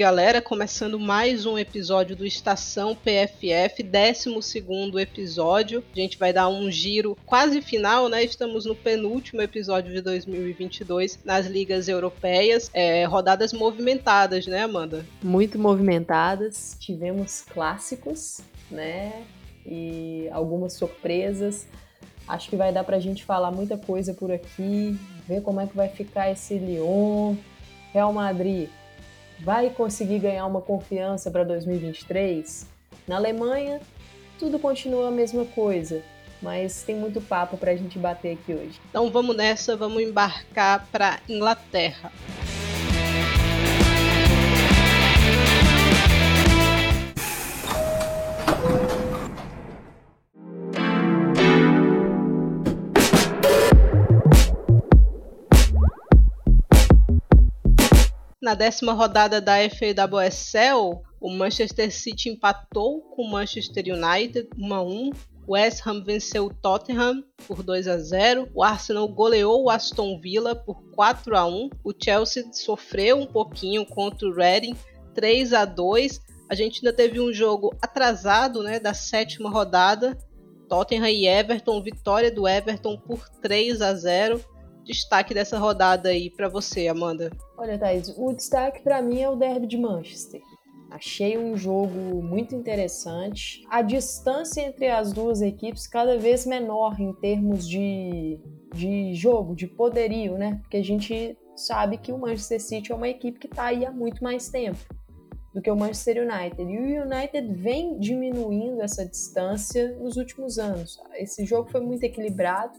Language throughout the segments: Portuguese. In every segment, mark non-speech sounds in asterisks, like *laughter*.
Galera, começando mais um episódio do Estação PFF, 12 episódio. A gente vai dar um giro quase final, né? Estamos no penúltimo episódio de 2022 nas ligas europeias. É, rodadas movimentadas, né, Amanda? Muito movimentadas. Tivemos clássicos, né? E algumas surpresas. Acho que vai dar pra gente falar muita coisa por aqui, ver como é que vai ficar esse Lyon, Real Madrid vai conseguir ganhar uma confiança para 2023? Na Alemanha, tudo continua a mesma coisa, mas tem muito papo para a gente bater aqui hoje. Então vamos nessa, vamos embarcar para Inglaterra. Na décima rodada da FAWSL, o Manchester City empatou com o Manchester United 1 a 1. O West Ham venceu o Tottenham por 2 a 0. O Arsenal goleou o Aston Villa por 4 a 1. O Chelsea sofreu um pouquinho contra o Reading 3 a 2. A gente ainda teve um jogo atrasado, né, da sétima rodada. Tottenham e Everton, vitória do Everton por 3 a 0 destaque dessa rodada aí para você, Amanda? Olha, Thaís, o destaque para mim é o Derby de Manchester. Achei um jogo muito interessante. A distância entre as duas equipes cada vez menor em termos de, de jogo, de poderio, né? Porque a gente sabe que o Manchester City é uma equipe que está aí há muito mais tempo do que o Manchester United. E o United vem diminuindo essa distância nos últimos anos. Esse jogo foi muito equilibrado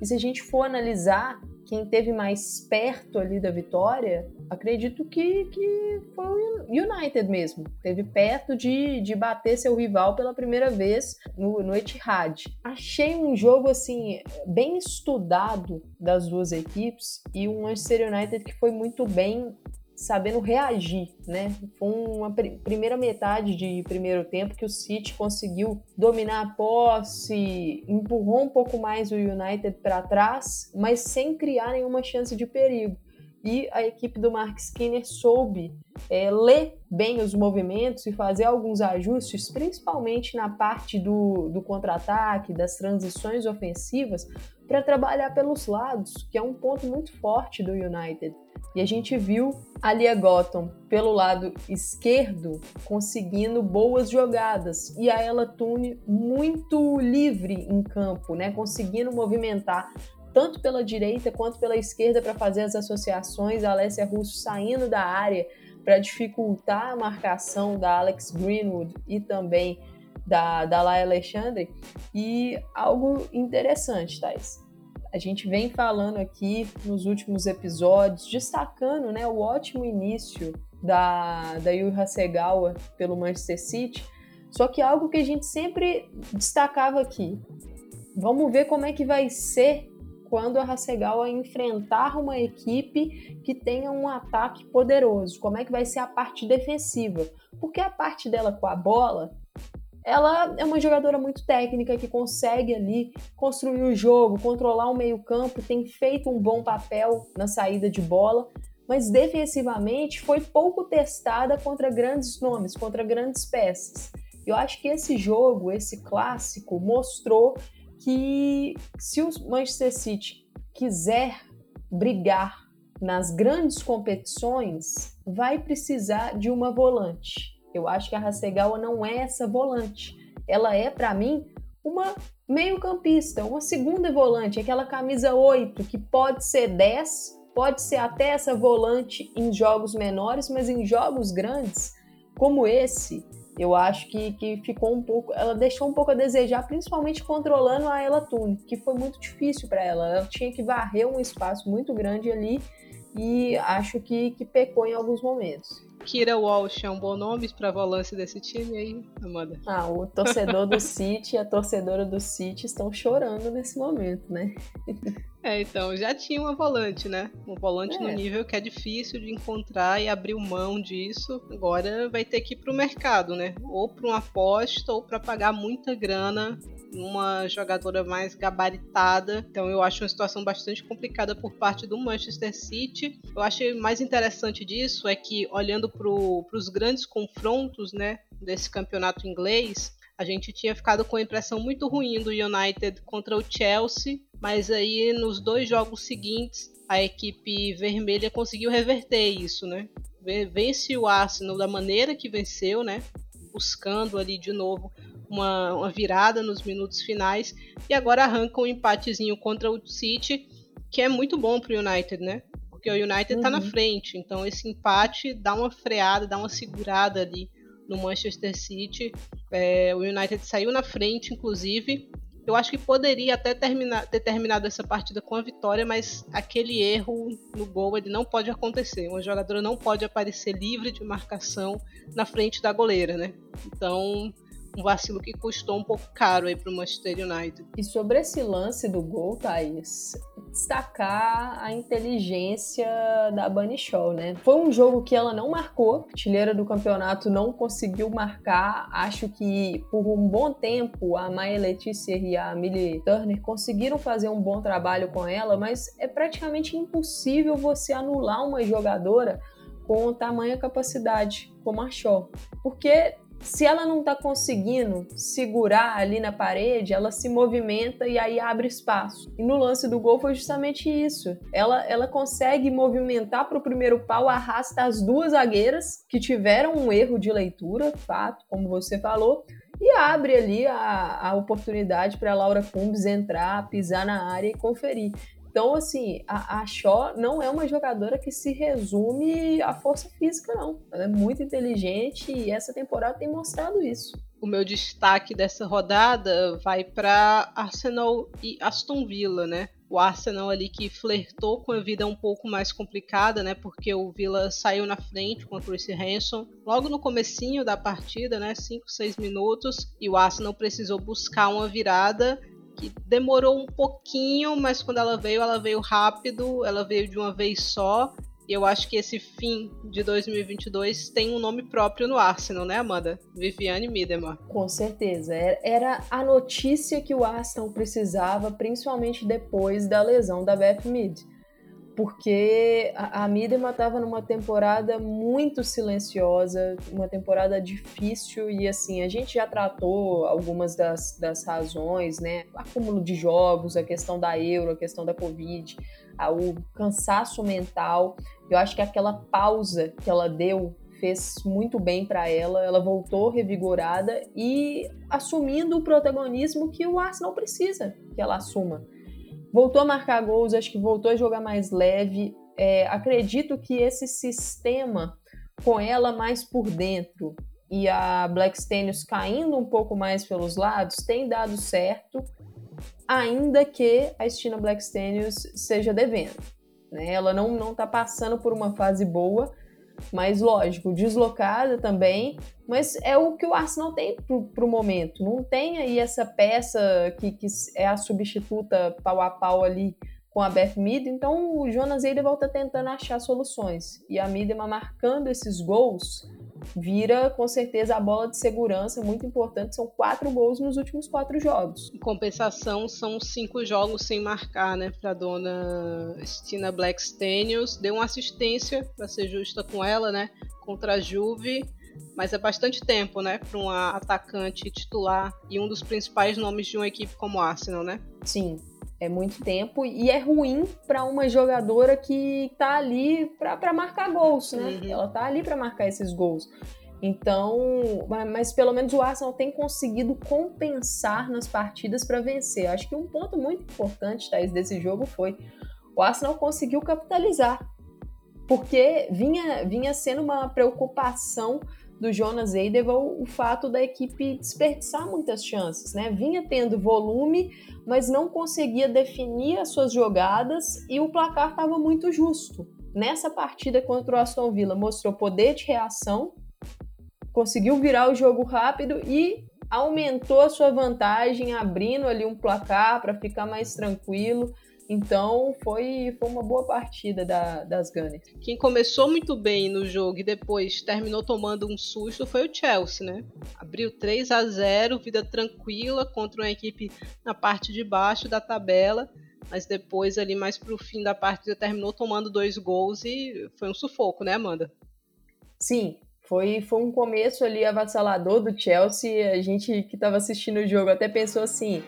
e se a gente for analisar quem teve mais perto ali da vitória, acredito que, que foi o United mesmo. Teve perto de, de bater seu rival pela primeira vez no, no Etihad. Achei um jogo assim bem estudado das duas equipes e um Manchester United que foi muito bem sabendo reagir, né? Foi uma pr primeira metade de primeiro tempo que o City conseguiu dominar a posse, empurrou um pouco mais o United para trás, mas sem criar nenhuma chance de perigo. E a equipe do Mark Skinner soube é, ler bem os movimentos e fazer alguns ajustes, principalmente na parte do, do contra-ataque, das transições ofensivas, para trabalhar pelos lados, que é um ponto muito forte do United. E a gente viu a Lia Gotham pelo lado esquerdo conseguindo boas jogadas e a Ella Tune muito livre em campo, né, conseguindo movimentar tanto pela direita quanto pela esquerda para fazer as associações, a Alessia Russo saindo da área para dificultar a marcação da Alex Greenwood e também da, da Laia Alexandre. E algo interessante, Thais. A gente vem falando aqui nos últimos episódios, destacando né, o ótimo início da, da Yuri Hasegawa pelo Manchester City, só que algo que a gente sempre destacava aqui. Vamos ver como é que vai ser quando a Hasegawa enfrentar uma equipe que tenha um ataque poderoso. Como é que vai ser a parte defensiva? Porque a parte dela com a bola ela é uma jogadora muito técnica que consegue ali construir o jogo, controlar o meio-campo, tem feito um bom papel na saída de bola, mas defensivamente foi pouco testada contra grandes nomes, contra grandes peças. Eu acho que esse jogo, esse clássico, mostrou que se o Manchester City quiser brigar nas grandes competições, vai precisar de uma volante. Eu acho que a Hasegawa não é essa volante. Ela é, para mim, uma meio-campista, uma segunda volante, aquela camisa 8 que pode ser 10, pode ser até essa volante em jogos menores, mas em jogos grandes, como esse, eu acho que, que ficou um pouco. Ela deixou um pouco a desejar, principalmente controlando a Ela Tune, que foi muito difícil para ela. Ela tinha que varrer um espaço muito grande ali e acho que, que pecou em alguns momentos. Kira Walsh é um bom nome para volância desse time aí, Amanda? Ah, o torcedor do City e a torcedora do City estão chorando nesse momento, né? *laughs* É, então, já tinha uma volante, né? Um volante é. no nível que é difícil de encontrar e abrir mão disso. Agora vai ter que ir pro mercado, né? Ou para uma aposta ou para pagar muita grana uma jogadora mais gabaritada. Então eu acho uma situação bastante complicada por parte do Manchester City. Eu achei mais interessante disso é que olhando para os grandes confrontos, né, desse campeonato inglês, a gente tinha ficado com a impressão muito ruim do United contra o Chelsea, mas aí nos dois jogos seguintes a equipe vermelha conseguiu reverter isso, né? Vence o Arsenal da maneira que venceu, né? Buscando ali de novo uma, uma virada nos minutos finais e agora arranca um empatezinho contra o City, que é muito bom para o United, né? Porque o United está uhum. na frente, então esse empate dá uma freada, dá uma segurada ali no Manchester City. É, o United saiu na frente, inclusive. Eu acho que poderia até terminar, ter terminado essa partida com a vitória, mas aquele erro no gol ele não pode acontecer. Uma jogadora não pode aparecer livre de marcação na frente da goleira, né? Então um vacilo que custou um pouco caro aí para o Manchester United. E sobre esse lance do gol, Thaís, destacar a inteligência da Bunny Shaw, né? Foi um jogo que ela não marcou, artilheira do campeonato não conseguiu marcar. Acho que por um bom tempo a Maia Letícia e a Millie Turner conseguiram fazer um bom trabalho com ela, mas é praticamente impossível você anular uma jogadora com tamanha capacidade como a Shaw, porque se ela não está conseguindo segurar ali na parede, ela se movimenta e aí abre espaço. E no lance do gol foi justamente isso. Ela, ela consegue movimentar para o primeiro pau, arrasta as duas zagueiras que tiveram um erro de leitura, fato, como você falou, e abre ali a, a oportunidade para Laura Cumbs entrar, pisar na área e conferir. Então, assim, a, a Shaw não é uma jogadora que se resume à força física, não. Ela é muito inteligente e essa temporada tem mostrado isso. O meu destaque dessa rodada vai para Arsenal e Aston Villa, né? O Arsenal ali que flertou com a vida um pouco mais complicada, né? Porque o Villa saiu na frente com a Chrissy Hanson logo no comecinho da partida, né? 5, 6 minutos, e o Arsenal precisou buscar uma virada que demorou um pouquinho, mas quando ela veio, ela veio rápido, ela veio de uma vez só. E eu acho que esse fim de 2022 tem um nome próprio no Arsenal, né, Amanda? Viviane Miedema. Com certeza. É, era a notícia que o Arsenal precisava, principalmente depois da lesão da Beth Mead porque a, a Midema estava numa temporada muito silenciosa, uma temporada difícil e assim, a gente já tratou algumas das, das razões, né? Acúmulo de jogos, a questão da Euro, a questão da Covid, a, o cansaço mental. Eu acho que aquela pausa que ela deu fez muito bem para ela. Ela voltou revigorada e assumindo o protagonismo que o Arsenal precisa que ela assuma voltou a marcar gols, acho que voltou a jogar mais leve. É, acredito que esse sistema, com ela mais por dentro e a Black Stenius caindo um pouco mais pelos lados, tem dado certo, ainda que a Stina Black Stenius seja devendo. Né? Ela não está passando por uma fase boa, mas lógico, deslocada também, mas é o que o Arsenal tem para o momento. Não tem aí essa peça que, que é a substituta pau a pau ali com a Beth Mead, então o Jonas Eideval está tentando achar soluções. E a Midema marcando esses gols vira com certeza a bola de segurança muito importante. São quatro gols nos últimos quatro jogos. Em compensação, são cinco jogos sem marcar, né, para dona Stina Blackstenius. Deu uma assistência, para ser justa com ela, né, contra a Juve. Mas é bastante tempo, né, para uma atacante titular e um dos principais nomes de uma equipe como o Arsenal, né? Sim, é muito tempo e é ruim para uma jogadora que tá ali para marcar gols, né? Uhum. Ela tá ali para marcar esses gols. Então, mas pelo menos o Arsenal tem conseguido compensar nas partidas para vencer. Acho que um ponto muito importante, Thaís, desse jogo foi o Arsenal conseguiu capitalizar. Porque vinha, vinha sendo uma preocupação do Jonas Eideval o fato da equipe desperdiçar muitas chances, né? Vinha tendo volume, mas não conseguia definir as suas jogadas e o placar estava muito justo. Nessa partida contra o Aston Villa mostrou poder de reação, conseguiu virar o jogo rápido e aumentou a sua vantagem, abrindo ali um placar para ficar mais tranquilo. Então foi, foi uma boa partida da, das Gunners. Quem começou muito bem no jogo e depois terminou tomando um susto foi o Chelsea, né? Abriu 3 a 0 vida tranquila contra uma equipe na parte de baixo da tabela, mas depois ali mais pro fim da partida terminou tomando dois gols e foi um sufoco, né, Amanda? Sim, foi, foi um começo ali avassalador do Chelsea. A gente que estava assistindo o jogo até pensou assim: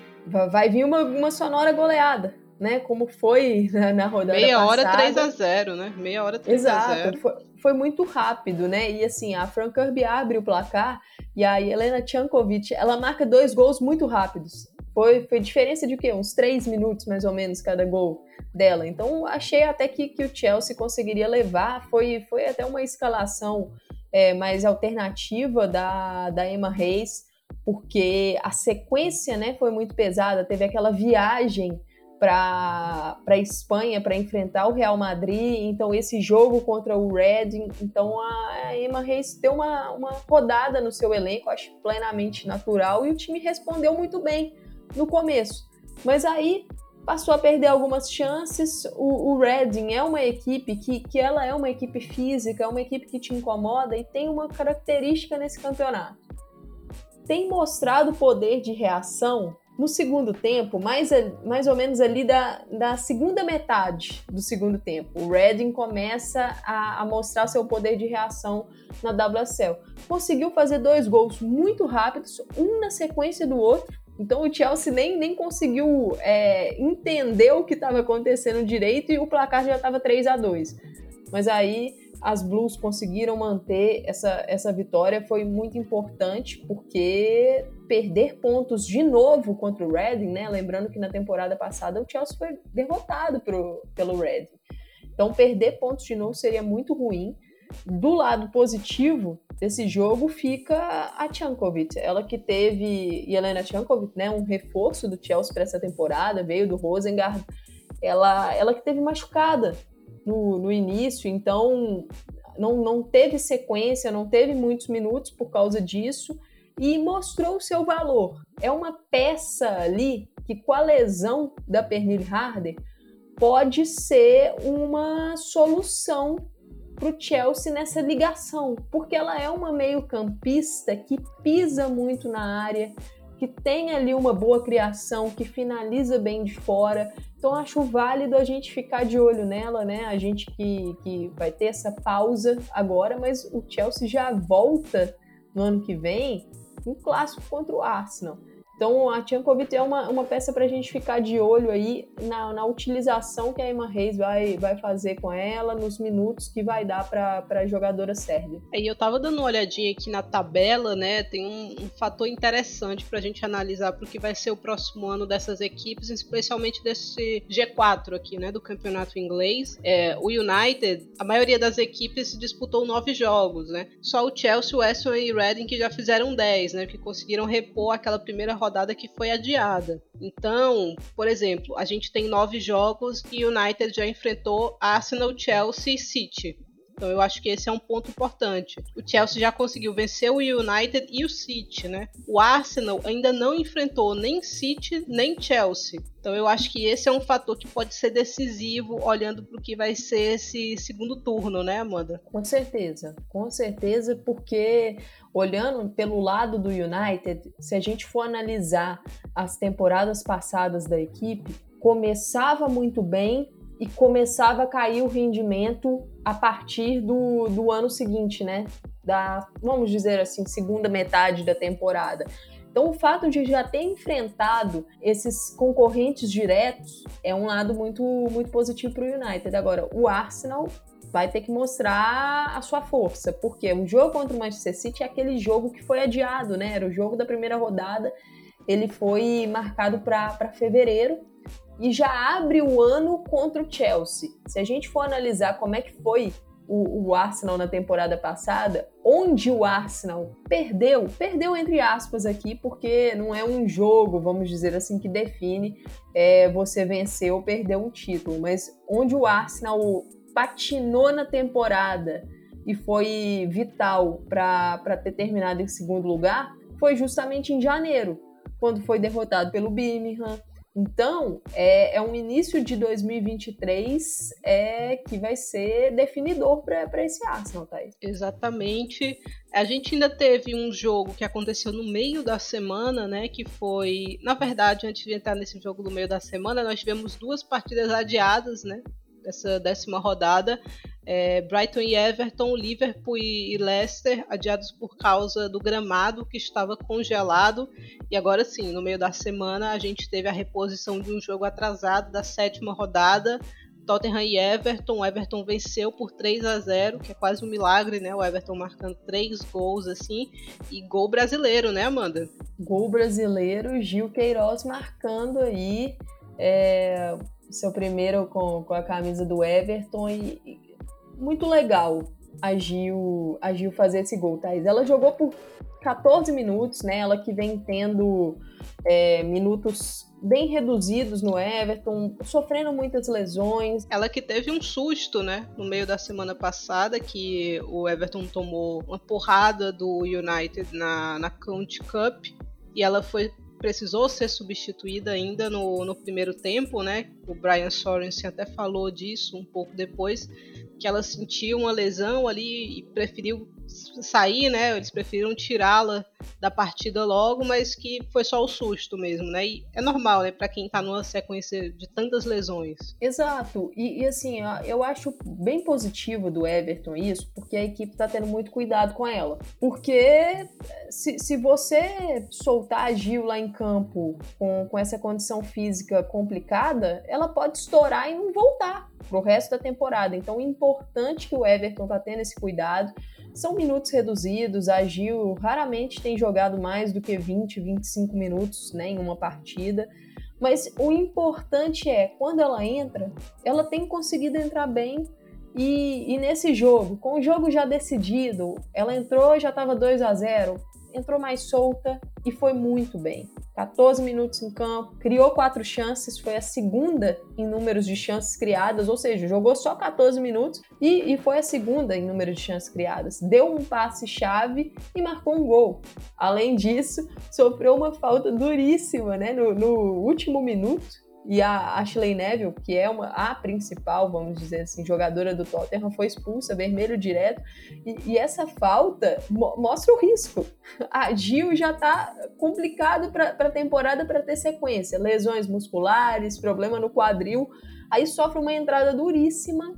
vai vir uma, uma sonora goleada né? Como foi na, na rodada Meia passada. hora 3 a 0 né? Meia hora 3 Exato, a 0 foi, foi muito rápido, né? E assim, a Fran Kirby abre o placar e a Helena Tchankovic, ela marca dois gols muito rápidos. Foi, foi diferença de o quê? Uns três minutos, mais ou menos, cada gol dela. Então, achei até que, que o Chelsea conseguiria levar. Foi, foi até uma escalação é, mais alternativa da, da Emma Reis, porque a sequência né, foi muito pesada. Teve aquela viagem para a Espanha para enfrentar o Real Madrid, então esse jogo contra o Reading, então a Emma Reis deu uma, uma rodada no seu elenco, acho plenamente natural, e o time respondeu muito bem no começo. Mas aí passou a perder algumas chances. O, o Reading é uma equipe que, que ela é uma equipe física, é uma equipe que te incomoda e tem uma característica nesse campeonato. Tem mostrado poder de reação no segundo tempo, mais, mais ou menos ali da, da segunda metade do segundo tempo, o Redding começa a, a mostrar seu poder de reação na WSL. Conseguiu fazer dois gols muito rápidos, um na sequência do outro, então o Chelsea nem, nem conseguiu é, entender o que estava acontecendo direito e o placar já estava 3 a 2 Mas aí as Blues conseguiram manter essa, essa vitória, foi muito importante, porque perder pontos de novo contra o Reading, né? Lembrando que na temporada passada o Chelsea foi derrotado pro, pelo Reading. Então, perder pontos de novo seria muito ruim. Do lado positivo desse jogo fica a Tchankovic, ela que teve, Helena Tchankovic, né, um reforço do Chelsea para essa temporada, veio do Rosengard, ela, ela que teve machucada no, no início, então não, não teve sequência, não teve muitos minutos por causa disso e mostrou o seu valor. É uma peça ali que, com a lesão da Pernille Harder, pode ser uma solução para o Chelsea nessa ligação, porque ela é uma meio-campista que pisa muito na área, que tem ali uma boa criação, que finaliza bem de fora. Então acho válido a gente ficar de olho nela, né? A gente que, que vai ter essa pausa agora, mas o Chelsea já volta no ano que vem um clássico contra o Arsenal. Então a Tchankovic é uma, uma peça para a gente ficar de olho aí na, na utilização que a Emma Reis vai, vai fazer com ela, nos minutos que vai dar para a jogadora sérvia. É, e eu tava dando uma olhadinha aqui na tabela, né? Tem um, um fator interessante para a gente analisar para que vai ser o próximo ano dessas equipes, especialmente desse G4 aqui, né? Do campeonato inglês. É, o United, a maioria das equipes disputou nove jogos, né? Só o Chelsea, o West Ham e o Reading que já fizeram dez, né? Que conseguiram repor aquela primeira rodada rodada que foi adiada. Então, por exemplo, a gente tem nove jogos e o United já enfrentou Arsenal, Chelsea e City. Então eu acho que esse é um ponto importante. O Chelsea já conseguiu vencer o United e o City, né? O Arsenal ainda não enfrentou nem City nem Chelsea. Então eu acho que esse é um fator que pode ser decisivo olhando para o que vai ser esse segundo turno, né, Amanda? Com certeza, com certeza, porque olhando pelo lado do United, se a gente for analisar as temporadas passadas da equipe, começava muito bem e começava a cair o rendimento a partir do, do ano seguinte, né? Da, vamos dizer assim, segunda metade da temporada. Então, o fato de já ter enfrentado esses concorrentes diretos é um lado muito, muito positivo para o United. Agora, o Arsenal vai ter que mostrar a sua força, porque o jogo contra o Manchester City é aquele jogo que foi adiado, né? Era o jogo da primeira rodada, ele foi marcado para fevereiro e já abre o ano contra o Chelsea. Se a gente for analisar como é que foi o, o, Arsenal na temporada passada, onde o Arsenal perdeu, perdeu entre aspas aqui, porque não é um jogo, vamos dizer assim, que define é, você vencer ou perder um título, mas onde o Arsenal patinou na temporada e foi vital para ter terminado em segundo lugar, foi justamente em janeiro, quando foi derrotado pelo Birmingham, Então, é, é um início de 2023 é, que vai ser definidor para esse Arsenal, Thaís. Exatamente. A gente ainda teve um jogo que aconteceu no meio da semana, né? Que foi. Na verdade, antes de entrar nesse jogo no meio da semana, nós tivemos duas partidas adiadas, né? Dessa décima rodada é, Brighton e Everton, Liverpool e Leicester adiados por causa do gramado que estava congelado. E agora sim, no meio da semana, a gente teve a reposição de um jogo atrasado da sétima rodada. Tottenham e Everton. O Everton venceu por 3 a 0 que é quase um milagre, né? O Everton marcando três gols assim. E gol brasileiro, né, Amanda? Gol brasileiro, Gil Queiroz marcando aí. É, seu primeiro com, com a camisa do Everton e, muito legal a Gil, a Gil fazer esse gol, Thaís. Ela jogou por 14 minutos, né? Ela que vem tendo é, minutos bem reduzidos no Everton, sofrendo muitas lesões. Ela que teve um susto, né? No meio da semana passada, que o Everton tomou uma porrada do United na, na County Cup e ela foi precisou ser substituída ainda no, no primeiro tempo, né? O Brian Sorensen até falou disso um pouco depois, que ela sentiu uma lesão ali e preferiu sair, né? Eles preferiram tirá-la da partida logo, mas que foi só o susto mesmo, né? E é normal, né? Para quem tá numa sequência de tantas lesões. Exato. E, e, assim, eu acho bem positivo do Everton isso, porque a equipe tá tendo muito cuidado com ela. Porque se, se você soltar a Gil lá em campo com, com essa condição física complicada, ela pode estourar e não voltar pro resto da temporada. Então é importante que o Everton tá tendo esse cuidado. São minutos reduzidos, a Gil raramente tem jogado mais do que 20, 25 minutos né, em uma partida. Mas o importante é, quando ela entra, ela tem conseguido entrar bem. E, e nesse jogo, com o jogo já decidido, ela entrou já estava 2 a 0 entrou mais solta e foi muito bem. 14 minutos em campo, criou quatro chances, foi a segunda em números de chances criadas, ou seja, jogou só 14 minutos e, e foi a segunda em número de chances criadas. Deu um passe-chave e marcou um gol. Além disso, sofreu uma falta duríssima né, no, no último minuto e a Ashley Neville, que é uma, a principal, vamos dizer assim, jogadora do Tottenham, foi expulsa, vermelho direto. E, e essa falta mo mostra o risco. A Gil já está complicado para a temporada para ter sequência. Lesões musculares, problema no quadril. Aí sofre uma entrada duríssima,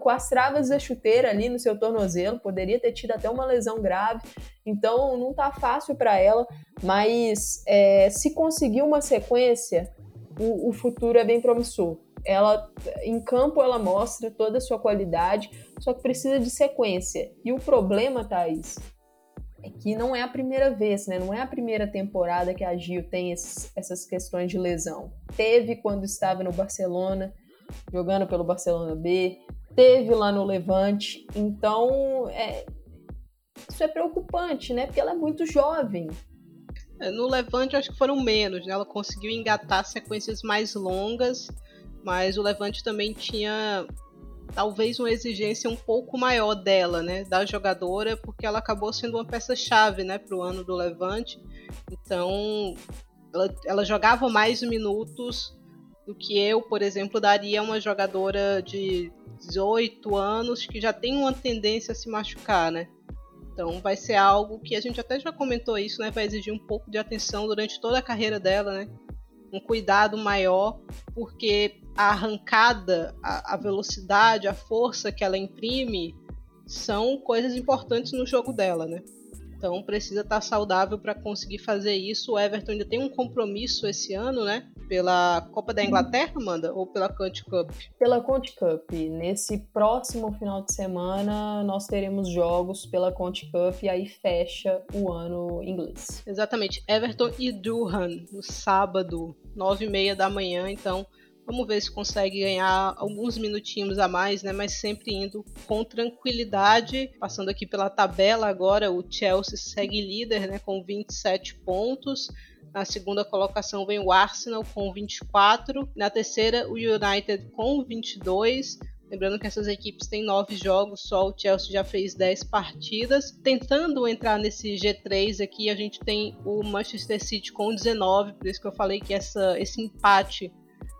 com as travas da chuteira ali no seu tornozelo, poderia ter tido até uma lesão grave. Então não tá fácil para ela, mas é, se conseguir uma sequência, o, o futuro é bem promissor. Ela, em campo, ela mostra toda a sua qualidade, só que precisa de sequência. E o problema, Thaís, é que não é a primeira vez, né? Não é a primeira temporada que a Gil tem esses, essas questões de lesão. Teve quando estava no Barcelona, jogando pelo Barcelona B, teve lá no Levante. Então, é, isso é preocupante, né? Porque ela é muito jovem. É, no Levante, acho que foram menos, né? Ela conseguiu engatar sequências mais longas, mas o Levante também tinha talvez uma exigência um pouco maior dela, né, da jogadora, porque ela acabou sendo uma peça-chave, né, para o ano do Levante. Então, ela, ela, jogava mais minutos do que eu, por exemplo, daria uma jogadora de 18 anos que já tem uma tendência a se machucar, né? Então vai ser algo que a gente até já comentou isso, né? Vai exigir um pouco de atenção durante toda a carreira dela, né? Um cuidado maior, porque a arrancada, a, a velocidade, a força que ela imprime são coisas importantes no jogo dela, né? Então precisa estar saudável para conseguir fazer isso. O Everton ainda tem um compromisso esse ano, né? Pela Copa da Inglaterra, Amanda? Ou pela Conte Cup? Pela Conte Cup. Nesse próximo final de semana nós teremos jogos pela Conte Cup e aí fecha o ano inglês. Exatamente. Everton e Durham no sábado, nove e meia da manhã. Então Vamos ver se consegue ganhar alguns minutinhos a mais, né? Mas sempre indo com tranquilidade. Passando aqui pela tabela agora, o Chelsea segue líder, né? Com 27 pontos. Na segunda colocação vem o Arsenal com 24. Na terceira, o United com 22. Lembrando que essas equipes têm nove jogos, só o Chelsea já fez dez partidas. Tentando entrar nesse G3 aqui, a gente tem o Manchester City com 19, por isso que eu falei que essa, esse empate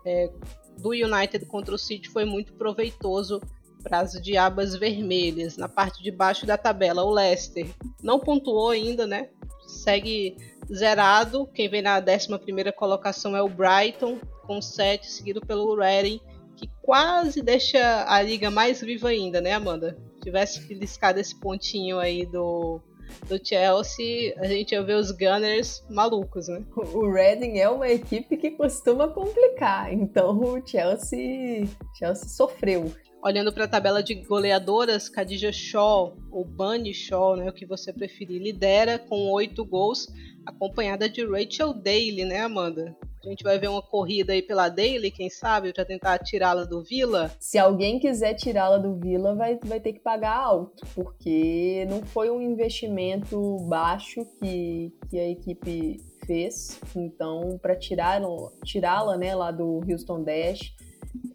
é, do United contra o City foi muito proveitoso para as diabas vermelhas. Na parte de baixo da tabela, o Leicester não pontuou ainda, né? Segue zerado. Quem vem na 11 colocação é o Brighton, com 7, seguido pelo Reading que quase deixa a liga mais viva ainda, né, Amanda? Se tivesse beliscado esse pontinho aí do, do Chelsea, a gente ia ver os Gunners malucos, né? O Reading é uma equipe que costuma complicar, então o Chelsea, Chelsea sofreu. Olhando para a tabela de goleadoras, Khadija Shaw, ou Bunny Shaw, né, o que você preferir, lidera com oito gols, acompanhada de Rachel Daly, né, Amanda? A gente vai ver uma corrida aí pela Daily, quem sabe, para tentar tirá-la do Vila. Se alguém quiser tirá-la do Vila, vai, vai ter que pagar alto, porque não foi um investimento baixo que, que a equipe fez. Então, para tirá-la tirá né, lá do Houston Dash,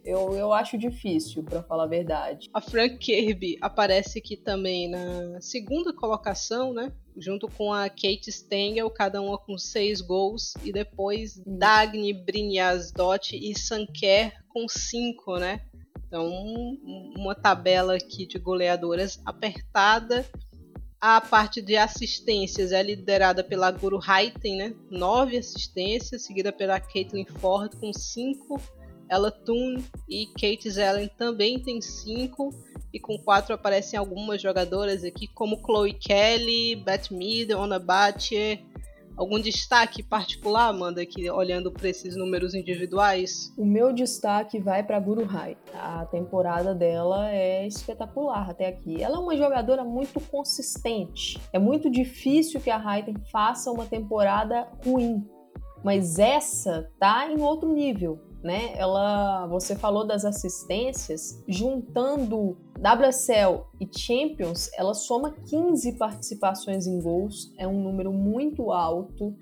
eu, eu acho difícil, para falar a verdade. A Frank Kirby aparece aqui também na segunda colocação, né? Junto com a Kate Stengel, cada uma com seis gols. E depois Dagny, Brynjasdott e Sanker com cinco, né? Então, uma tabela aqui de goleadoras apertada. A parte de assistências é liderada pela Guru Haiten, né? Nove assistências, seguida pela Caitlin Ford com cinco ella Toon e Kate Zellen também tem cinco. E com quatro aparecem algumas jogadoras aqui, como Chloe Kelly, Beth Mead, Ona Batcher. Algum destaque particular, Amanda, aqui olhando para esses números individuais? O meu destaque vai para Guru Hai. A temporada dela é espetacular até aqui. Ela é uma jogadora muito consistente. É muito difícil que a Raiden faça uma temporada ruim, mas essa tá em outro nível né? Ela, você falou das assistências, juntando WSL e Champions, ela soma 15 participações em gols, é um número muito alto.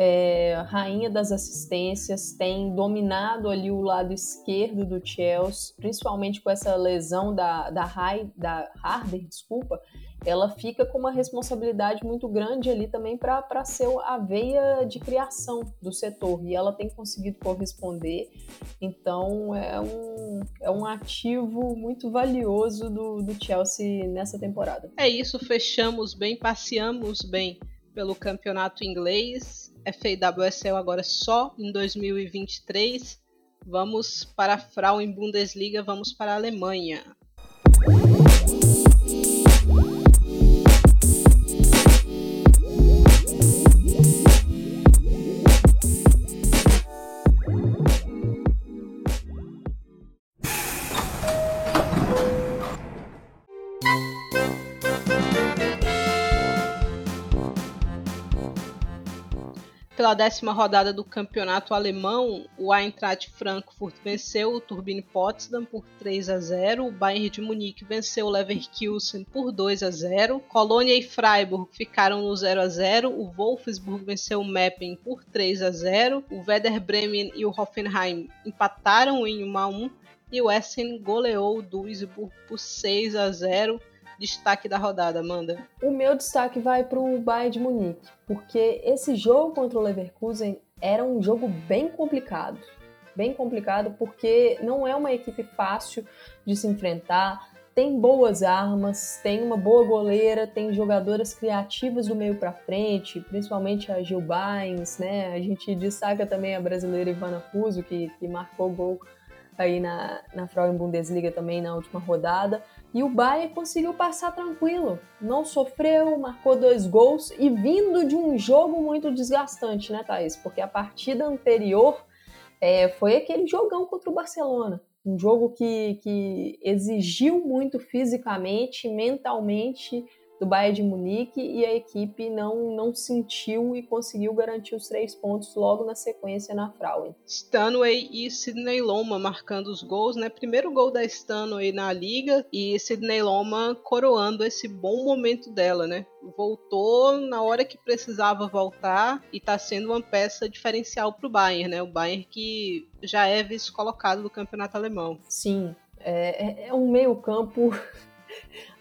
É, rainha das assistências, tem dominado ali o lado esquerdo do Chelsea, principalmente com essa lesão da, da, High, da Harder, desculpa, ela fica com uma responsabilidade muito grande ali também para ser a veia de criação do setor e ela tem conseguido corresponder. Então é um, é um ativo muito valioso do, do Chelsea nessa temporada. É isso, fechamos bem, passeamos bem pelo campeonato inglês. FAWSL agora só em 2023. Vamos para a Frauen Bundesliga, vamos para a Alemanha. Pela décima rodada do campeonato alemão, o Eintracht Frankfurt venceu o Turbine Potsdam por 3 a 0, o Bayern de Munique venceu o Leverkusen por 2 a 0, Colônia e Freiburg ficaram no 0 a 0, o Wolfsburg venceu o Meppen por 3 a 0, o Werder Bremen e o Hoffenheim empataram em 1 a 1 e o Essen goleou o Duisburg por 6 a 0 destaque da rodada, Amanda? O meu destaque vai para o Bayern de Munique, porque esse jogo contra o Leverkusen era um jogo bem complicado. Bem complicado porque não é uma equipe fácil de se enfrentar. Tem boas armas, tem uma boa goleira, tem jogadoras criativas do meio para frente, principalmente a Gil Baines, né? A gente destaca também a brasileira Ivana Fuso, que, que marcou gol aí na, na Frauen Bundesliga também na última rodada. E o Bayern conseguiu passar tranquilo, não sofreu, marcou dois gols e vindo de um jogo muito desgastante, né, Thaís? Porque a partida anterior é, foi aquele jogão contra o Barcelona. Um jogo que, que exigiu muito fisicamente, mentalmente do Bayern de Munique e a equipe não, não sentiu e conseguiu garantir os três pontos logo na sequência na Frauen. Stanway e Sidney Loma marcando os gols, né? Primeiro gol da Stanway na liga e Sidney Loma coroando esse bom momento dela, né? Voltou na hora que precisava voltar e está sendo uma peça diferencial para o Bayern, né? O Bayern que já é vice-colocado do campeonato alemão. Sim, É, é, é um meio campo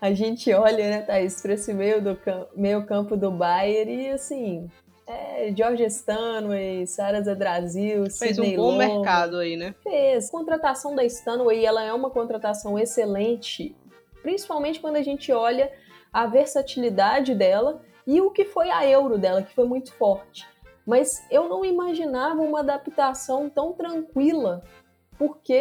a gente olha, né, Thaís, para esse meio, do meio campo do Bayern e assim, é, George Stanway, Sara Zadrazil, Fez Sidney um bom Long, mercado aí, né? Fez. A contratação da Stanway, ela é uma contratação excelente, principalmente quando a gente olha a versatilidade dela e o que foi a Euro dela, que foi muito forte. Mas eu não imaginava uma adaptação tão tranquila porque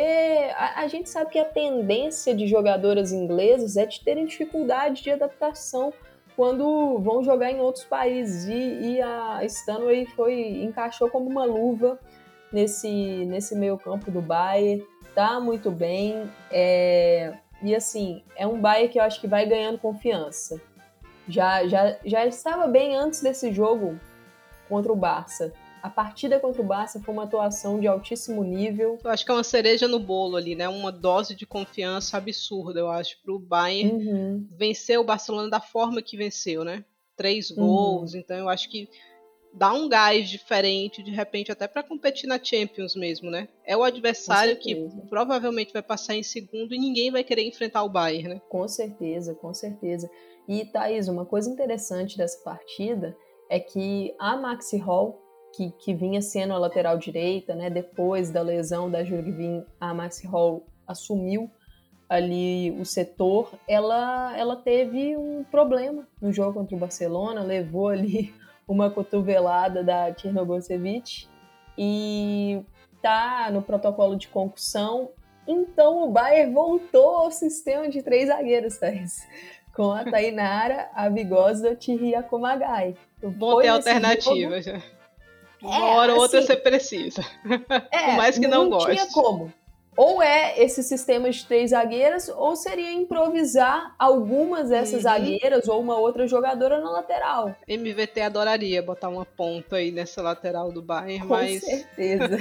a, a, gente sabe que a tendência de jogadoras inglesas é de terem dificuldade de adaptação quando vão jogar em outros países. E, e a Stanway foi encaixou como uma luva nesse nesse meio campo do Bayern. Tá muito bem é, e assim é um Bayern que eu acho que vai ganhando confiança. Já já já estava bem antes desse jogo contra o Barça a partida contra o Barça foi uma atuação de altíssimo nível. Eu acho que é uma cereja no bolo ali, né? Uma dose de confiança absurda, eu acho, para o Bayern uhum. vencer o Barcelona da forma que venceu, né? Três uhum. gols, uhum. então eu acho que dá um gás diferente, de repente, até para competir na Champions mesmo, né? É o adversário que provavelmente vai passar em segundo e ninguém vai querer enfrentar o Bayern, né? Com certeza, com certeza. E, Thaís, uma coisa interessante dessa partida é que a Maxi Hall que, que vinha sendo a lateral direita, né? Depois da lesão da Jurgvin, a Maxi Hall assumiu ali o setor, ela, ela teve um problema no jogo contra o Barcelona, levou ali *laughs* uma cotovelada da Tchernogosevic e tá no protocolo de concussão. Então o Bayern voltou ao sistema de três zagueiros, Thais, com a Tainara, a Vigosa e a Komagai. Bom ter alternativas. Jogo, uma é, hora ou outra assim, você precisa. É, Por mais que não, não goste. Não tinha como ou é esse sistema de três zagueiras, ou seria improvisar algumas dessas uhum. zagueiras ou uma outra jogadora na lateral. MVT adoraria botar uma ponta aí nessa lateral do Bayern, Com mas. Com certeza.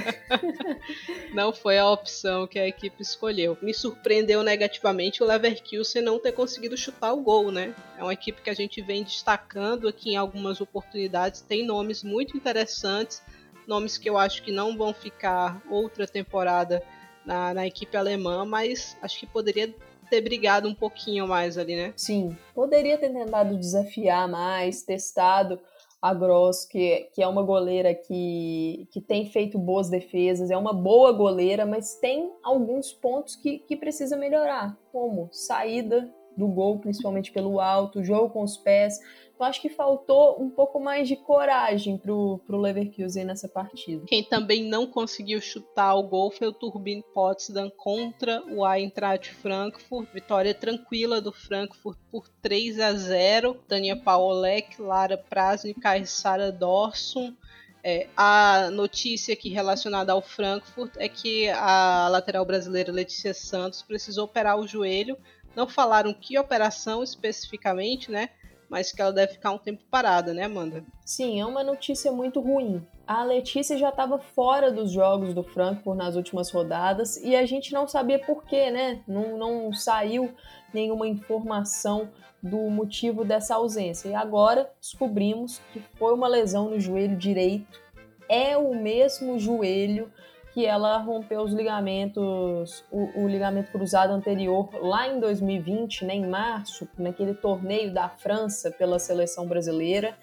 *laughs* não foi a opção que a equipe escolheu. Me surpreendeu negativamente o Leverkusen não ter conseguido chutar o gol, né? É uma equipe que a gente vem destacando aqui em algumas oportunidades, tem nomes muito interessantes, nomes que eu acho que não vão ficar outra temporada na, na equipe alemã, mas acho que poderia ter brigado um pouquinho mais ali, né? Sim, poderia ter tentado desafiar mais, testado a Gross, que, que é uma goleira que, que tem feito boas defesas, é uma boa goleira, mas tem alguns pontos que, que precisa melhorar, como saída do gol, principalmente pelo alto, jogo com os pés. Então acho que faltou um pouco mais de coragem pro, pro Leverkusen nessa partida. Quem também não conseguiu chutar o gol foi o Turbine Potsdam contra o Eintracht Frankfurt. Vitória tranquila do Frankfurt por 3 a 0. Tânia Paolek, Lara Prasnik e Sara Dorsum. É, a notícia aqui relacionada ao Frankfurt é que a lateral brasileira Letícia Santos precisou operar o joelho não falaram que operação especificamente, né? Mas que ela deve ficar um tempo parada, né, Amanda? Sim, é uma notícia muito ruim. A Letícia já estava fora dos jogos do Frankfurt nas últimas rodadas e a gente não sabia por quê, né? Não, não saiu nenhuma informação do motivo dessa ausência. E agora descobrimos que foi uma lesão no joelho direito. É o mesmo joelho que ela rompeu os ligamentos, o, o, ligamento cruzado anterior lá em 2020, né, em março, naquele torneio da França pela seleção brasileira.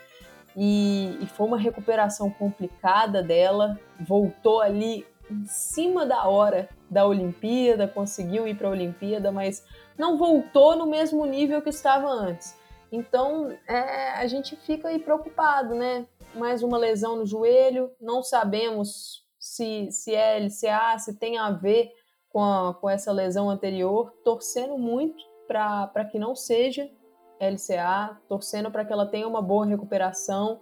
E, e foi uma recuperação complicada dela. Voltou ali em cima da hora da Olimpíada, conseguiu ir para a Olimpíada, mas não voltou no mesmo nível que estava antes. Então é, a gente fica aí preocupado, né? Mais uma lesão no joelho, não sabemos se, se é LCA, se tem a ver com, a, com essa lesão anterior, torcendo muito para que não seja LCA, torcendo para que ela tenha uma boa recuperação.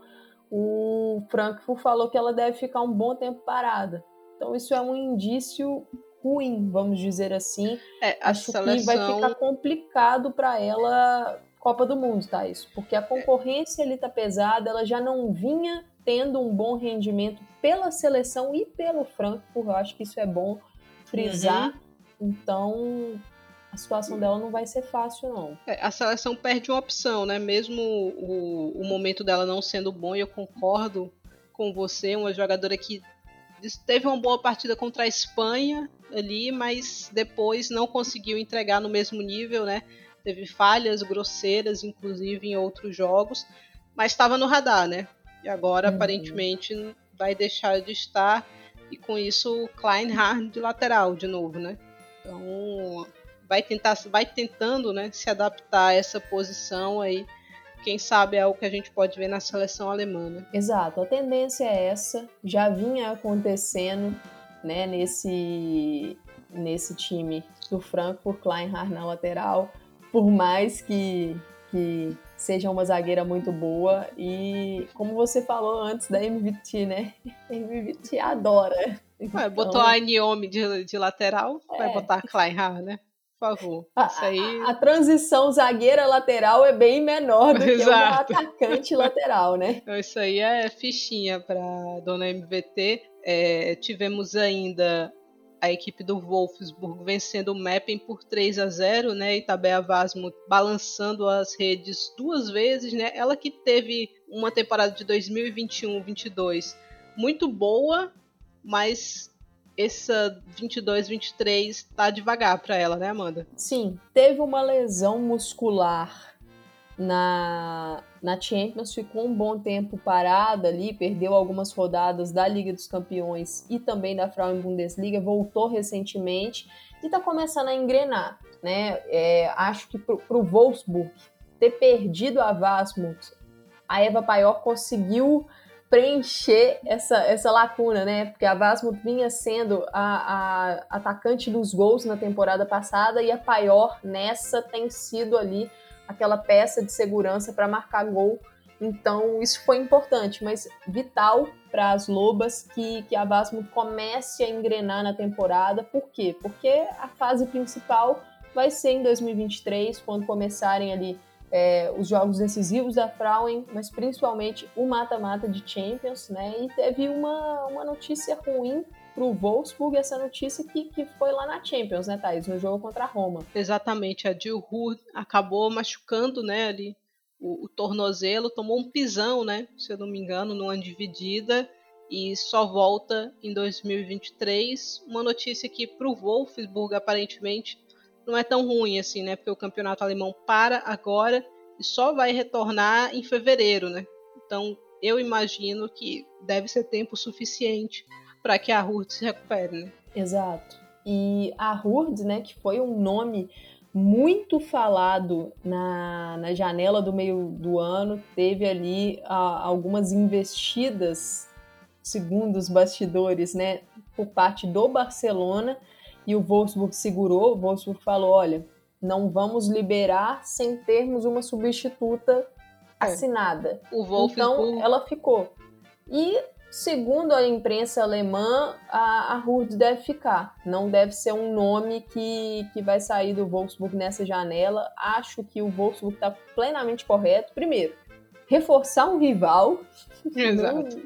O Frankfurt falou que ela deve ficar um bom tempo parada. Então isso é um indício ruim, vamos dizer assim. É, Acho seleção... que vai ficar complicado para ela Copa do Mundo, tá isso? Porque a concorrência ali tá pesada, ela já não vinha tendo um bom rendimento pela seleção e pelo Frankfurt. Eu acho que isso é bom frisar. Uhum. Então, a situação dela não vai ser fácil, não. É, a seleção perde uma opção, né? Mesmo o, o momento dela não sendo bom, e eu concordo com você, uma jogadora que teve uma boa partida contra a Espanha ali, mas depois não conseguiu entregar no mesmo nível, né? Teve falhas grosseiras, inclusive em outros jogos, mas estava no radar, né? E agora uhum. aparentemente vai deixar de estar e com isso Kleinhardt de lateral de novo, né? Então vai tentar, vai tentando, né, se adaptar a essa posição aí. Quem sabe é o que a gente pode ver na seleção alemã. Né? Exato, a tendência é essa, já vinha acontecendo, né, nesse nesse time do Frankfurt, Kleinhardt na lateral, por mais que que seja uma zagueira muito boa e como você falou antes da MVT, né? *laughs* A MVT adora. Então... botou a Niomi de, de lateral, é. vai botar a Kleinhardt, né? Por favor. A, Isso aí... a, a transição zagueira-lateral é bem menor do Exato. que uma atacante lateral, né? Então, isso aí é fichinha para dona MVT. É, tivemos ainda a equipe do Wolfsburg vencendo o Meppen por 3 a 0, né? E Tabea Vasmo balançando as redes duas vezes, né? Ela que teve uma temporada de 2021-22 muito boa, mas essa 22-23 tá devagar para ela, né, Amanda? Sim, teve uma lesão muscular na, na Champions, ficou um bom tempo parada ali, perdeu algumas rodadas da Liga dos Campeões e também da Frauen Bundesliga, voltou recentemente e está começando a engrenar. Né? É, acho que para o Wolfsburg ter perdido a Vasmut, a Eva Paior conseguiu preencher essa, essa lacuna, né? Porque a Vasmut vinha sendo a, a atacante dos gols na temporada passada e a Paior nessa tem sido ali aquela peça de segurança para marcar gol. Então, isso foi importante, mas vital para as Lobas que, que a Vasmo comece a engrenar na temporada. Por quê? Porque a fase principal vai ser em 2023, quando começarem ali é, os jogos decisivos da Frauen, mas principalmente o mata-mata de Champions, né? E teve uma, uma notícia ruim para o Wolfsburg essa notícia que, que foi lá na Champions, né, Thaís? No jogo contra a Roma. Exatamente, a Jill acabou machucando, né, ali o, o, tornozelo, tomou um pisão, né, se eu não me engano, numa dividida e só volta em 2023. Uma notícia que para o Wolfsburg aparentemente não é tão ruim assim, né, porque o campeonato alemão para agora e só vai retornar em fevereiro, né? Então eu imagino que deve ser tempo suficiente para que a Hurd se recupere, né? Exato. E a Hurd, né, que foi um nome muito falado na, na janela do meio do ano, teve ali a, algumas investidas, segundo os bastidores, né, por parte do Barcelona, e o Wolfsburg segurou, o Wolfsburg falou, olha, não vamos liberar sem termos uma substituta é. assinada. É. O Wolfsburg... Então, ela ficou. E Segundo a imprensa alemã, a, a deve ficar. Não deve ser um nome que, que vai sair do Wolfsburg nessa janela. Acho que o Wolfsburg está plenamente correto. Primeiro, reforçar um rival. *laughs* Exato.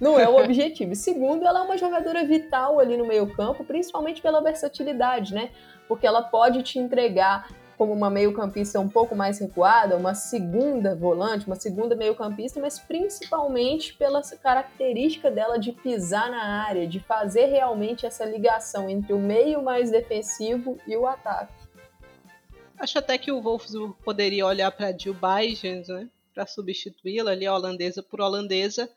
Não, não é o objetivo. Segundo, ela é uma jogadora vital ali no meio-campo, principalmente pela versatilidade, né? Porque ela pode te entregar como uma meio-campista um pouco mais recuada, uma segunda volante, uma segunda meio-campista, mas principalmente pela característica dela de pisar na área, de fazer realmente essa ligação entre o meio mais defensivo e o ataque. Acho até que o Wolfsburg poderia olhar para Jill Bijens, né, para substituí-la ali, holandesa por holandesa,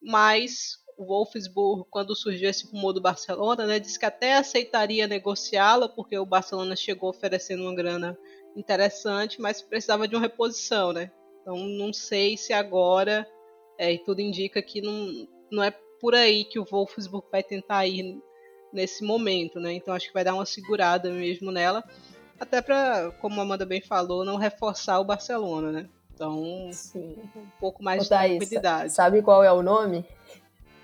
mas o Wolfsburg, quando surgiu esse rumor do Barcelona, né, disse que até aceitaria negociá-la, porque o Barcelona chegou oferecendo uma grana interessante, mas precisava de uma reposição, né? Então não sei se agora, é, e tudo indica que não, não é por aí que o Wolfsburg vai tentar ir nesse momento, né? Então acho que vai dar uma segurada mesmo nela, até para, como a Amanda bem falou, não reforçar o Barcelona, né? Então, Sim. um pouco mais Ô, de tranquilidade. Sabe qual é o nome?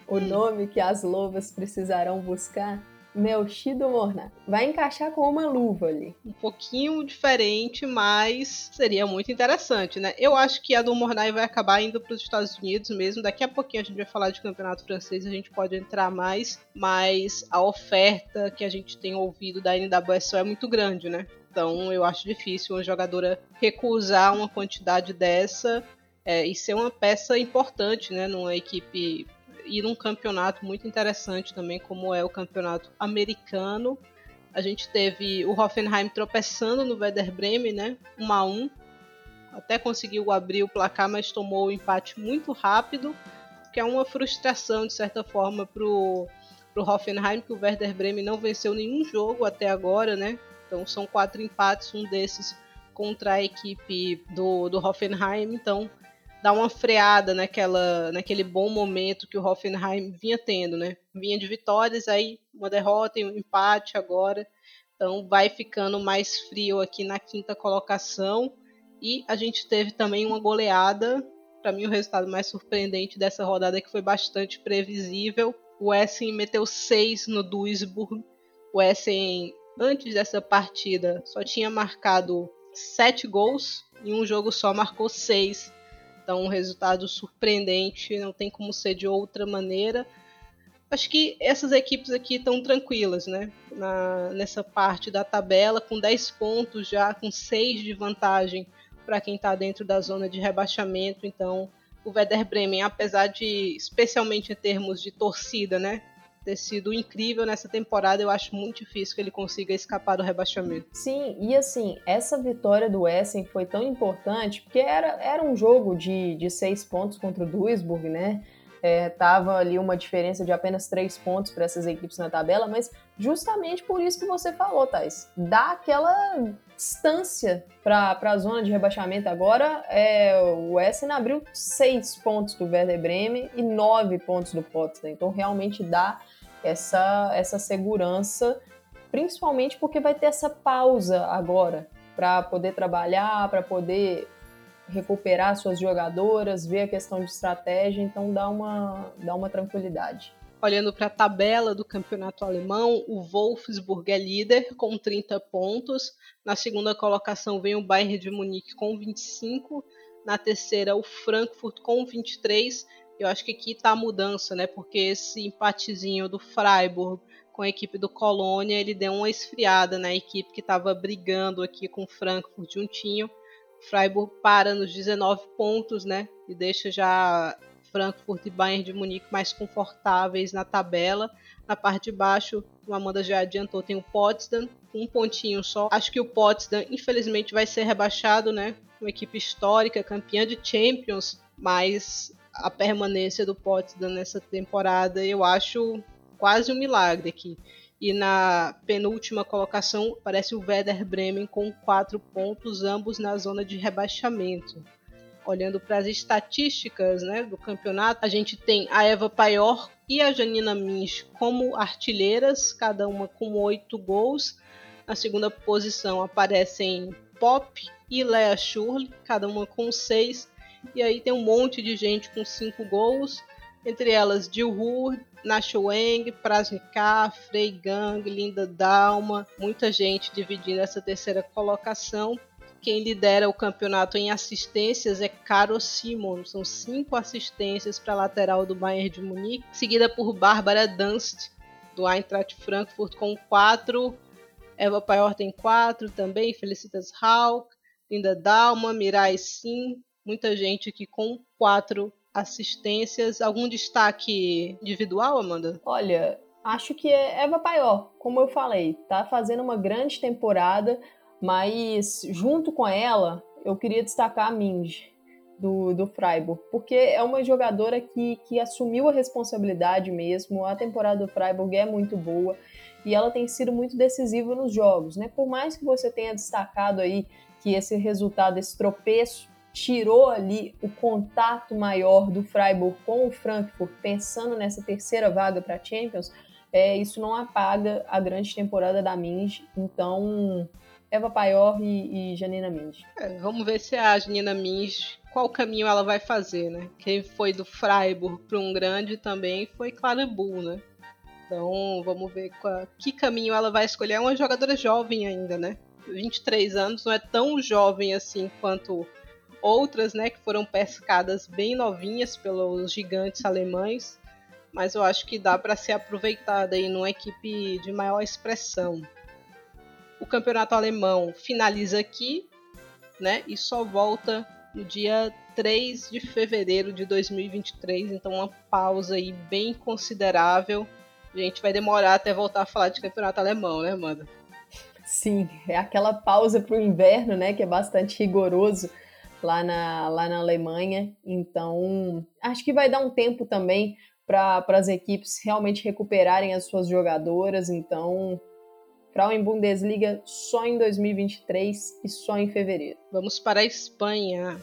O nome que as lobas precisarão buscar, Melchido Mornar. Vai encaixar com uma luva ali. Um pouquinho diferente, mas seria muito interessante, né? Eu acho que a do Mornay vai acabar indo para os Estados Unidos mesmo. Daqui a pouquinho a gente vai falar de campeonato francês, a gente pode entrar mais, mas a oferta que a gente tem ouvido da NWSL é muito grande, né? Então eu acho difícil uma jogadora recusar uma quantidade dessa é, e ser uma peça importante, né? Numa equipe e num campeonato muito interessante também, como é o campeonato americano. A gente teve o Hoffenheim tropeçando no Werder Bremen, né? 1 a 1. Até conseguiu abrir o placar, mas tomou o empate muito rápido, que é uma frustração de certa forma pro pro Hoffenheim que o Werder Bremen não venceu nenhum jogo até agora, né? Então são quatro empates, um desses contra a equipe do, do Hoffenheim. Então dá uma freada naquela, naquele bom momento que o Hoffenheim vinha tendo, né? Vinha de vitórias, aí uma derrota e um empate agora. Então vai ficando mais frio aqui na quinta colocação. E a gente teve também uma goleada. Para mim, o resultado mais surpreendente dessa rodada que foi bastante previsível. O Essen meteu 6 no Duisburg. O Essen, antes dessa partida, só tinha marcado 7 gols. Em um jogo só marcou 6. Então, um resultado surpreendente, não tem como ser de outra maneira. Acho que essas equipes aqui estão tranquilas, né? Na, nessa parte da tabela, com 10 pontos já, com 6 de vantagem para quem está dentro da zona de rebaixamento. Então, o Werder Bremen, apesar de, especialmente em termos de torcida, né? Ter sido incrível nessa temporada. Eu acho muito difícil que ele consiga escapar do rebaixamento. Sim, e assim, essa vitória do Essen foi tão importante porque era, era um jogo de, de seis pontos contra o Duisburg, né? É, tava ali uma diferença de apenas três pontos para essas equipes na tabela, mas justamente por isso que você falou, Thais. Dá aquela distância para a zona de rebaixamento agora. É, o Essen abriu seis pontos do Werder Bremen e nove pontos do Potsdam. Então realmente dá essa, essa segurança, principalmente porque vai ter essa pausa agora para poder trabalhar, para poder recuperar suas jogadoras, ver a questão de estratégia, então dá uma, dá uma tranquilidade. Olhando para a tabela do campeonato alemão, o Wolfsburg é líder com 30 pontos. Na segunda colocação vem o Bayern de Munique com 25. Na terceira, o Frankfurt com 23. Eu acho que aqui está a mudança, né? Porque esse empatezinho do Freiburg com a equipe do Colônia, ele deu uma esfriada na equipe que estava brigando aqui com o Frankfurt juntinho. Freiburg para nos 19 pontos, né? E deixa já Frankfurt e Bayern de Munique mais confortáveis na tabela. Na parte de baixo, o Amanda já adiantou, tem o Potsdam, um pontinho só. Acho que o Potsdam, infelizmente, vai ser rebaixado, né? Uma equipe histórica, campeã de Champions, mas a permanência do Potsdam nessa temporada eu acho quase um milagre aqui. E na penúltima colocação aparece o Werder Bremen com quatro pontos, ambos na zona de rebaixamento. Olhando para as estatísticas né, do campeonato, a gente tem a Eva Paior e a Janina Mins como artilheiras, cada uma com oito gols. Na segunda posição aparecem Pop e Lea Schurl, cada uma com seis. E aí tem um monte de gente com cinco gols, entre elas Dilhur, Nacho Weng, Prasnika, Frey Gang, Linda Dalma, muita gente dividindo essa terceira colocação. Quem lidera o campeonato em assistências é Caro Simon, são cinco assistências para a lateral do Bayern de Munique, seguida por Bárbara Dunst, do Eintracht Frankfurt, com quatro. Eva Paior tem quatro também, Felicitas Hauck, Linda Dalma, Mirai Sim, muita gente aqui com quatro assistências. Algum destaque individual, Amanda? Olha, acho que é Eva Paior, como eu falei, tá fazendo uma grande temporada, mas junto com ela, eu queria destacar a Minge. Do, do Freiburg, porque é uma jogadora que, que assumiu a responsabilidade mesmo. A temporada do Freiburg é muito boa e ela tem sido muito decisiva nos jogos, né? Por mais que você tenha destacado aí que esse resultado, esse tropeço tirou ali o contato maior do Freiburg com o Frankfurt, pensando nessa terceira vaga para a Champions, é, isso não apaga a grande temporada da Minge. Então, Eva Paior e, e Janina Minge. É, vamos ver se a Janina Minge, qual caminho ela vai fazer, né? Quem foi do Freiburg para um grande também foi Clara Bull, né? Então, vamos ver qual, que caminho ela vai escolher. É uma jogadora jovem ainda, né? 23 anos, não é tão jovem assim quanto outras, né, que foram pescadas bem novinhas pelos gigantes alemães, mas eu acho que dá para ser aproveitada aí numa equipe de maior expressão. O campeonato alemão finaliza aqui, né, e só volta no dia 3 de fevereiro de 2023, então uma pausa aí bem considerável. A gente vai demorar até voltar a falar de campeonato alemão, né, Amanda? Sim, é aquela pausa para o inverno, né, que é bastante rigoroso lá na, lá na Alemanha. Então, acho que vai dar um tempo também para as equipes realmente recuperarem as suas jogadoras. Então, Frauen Bundesliga só em 2023 e só em fevereiro. Vamos para a Espanha.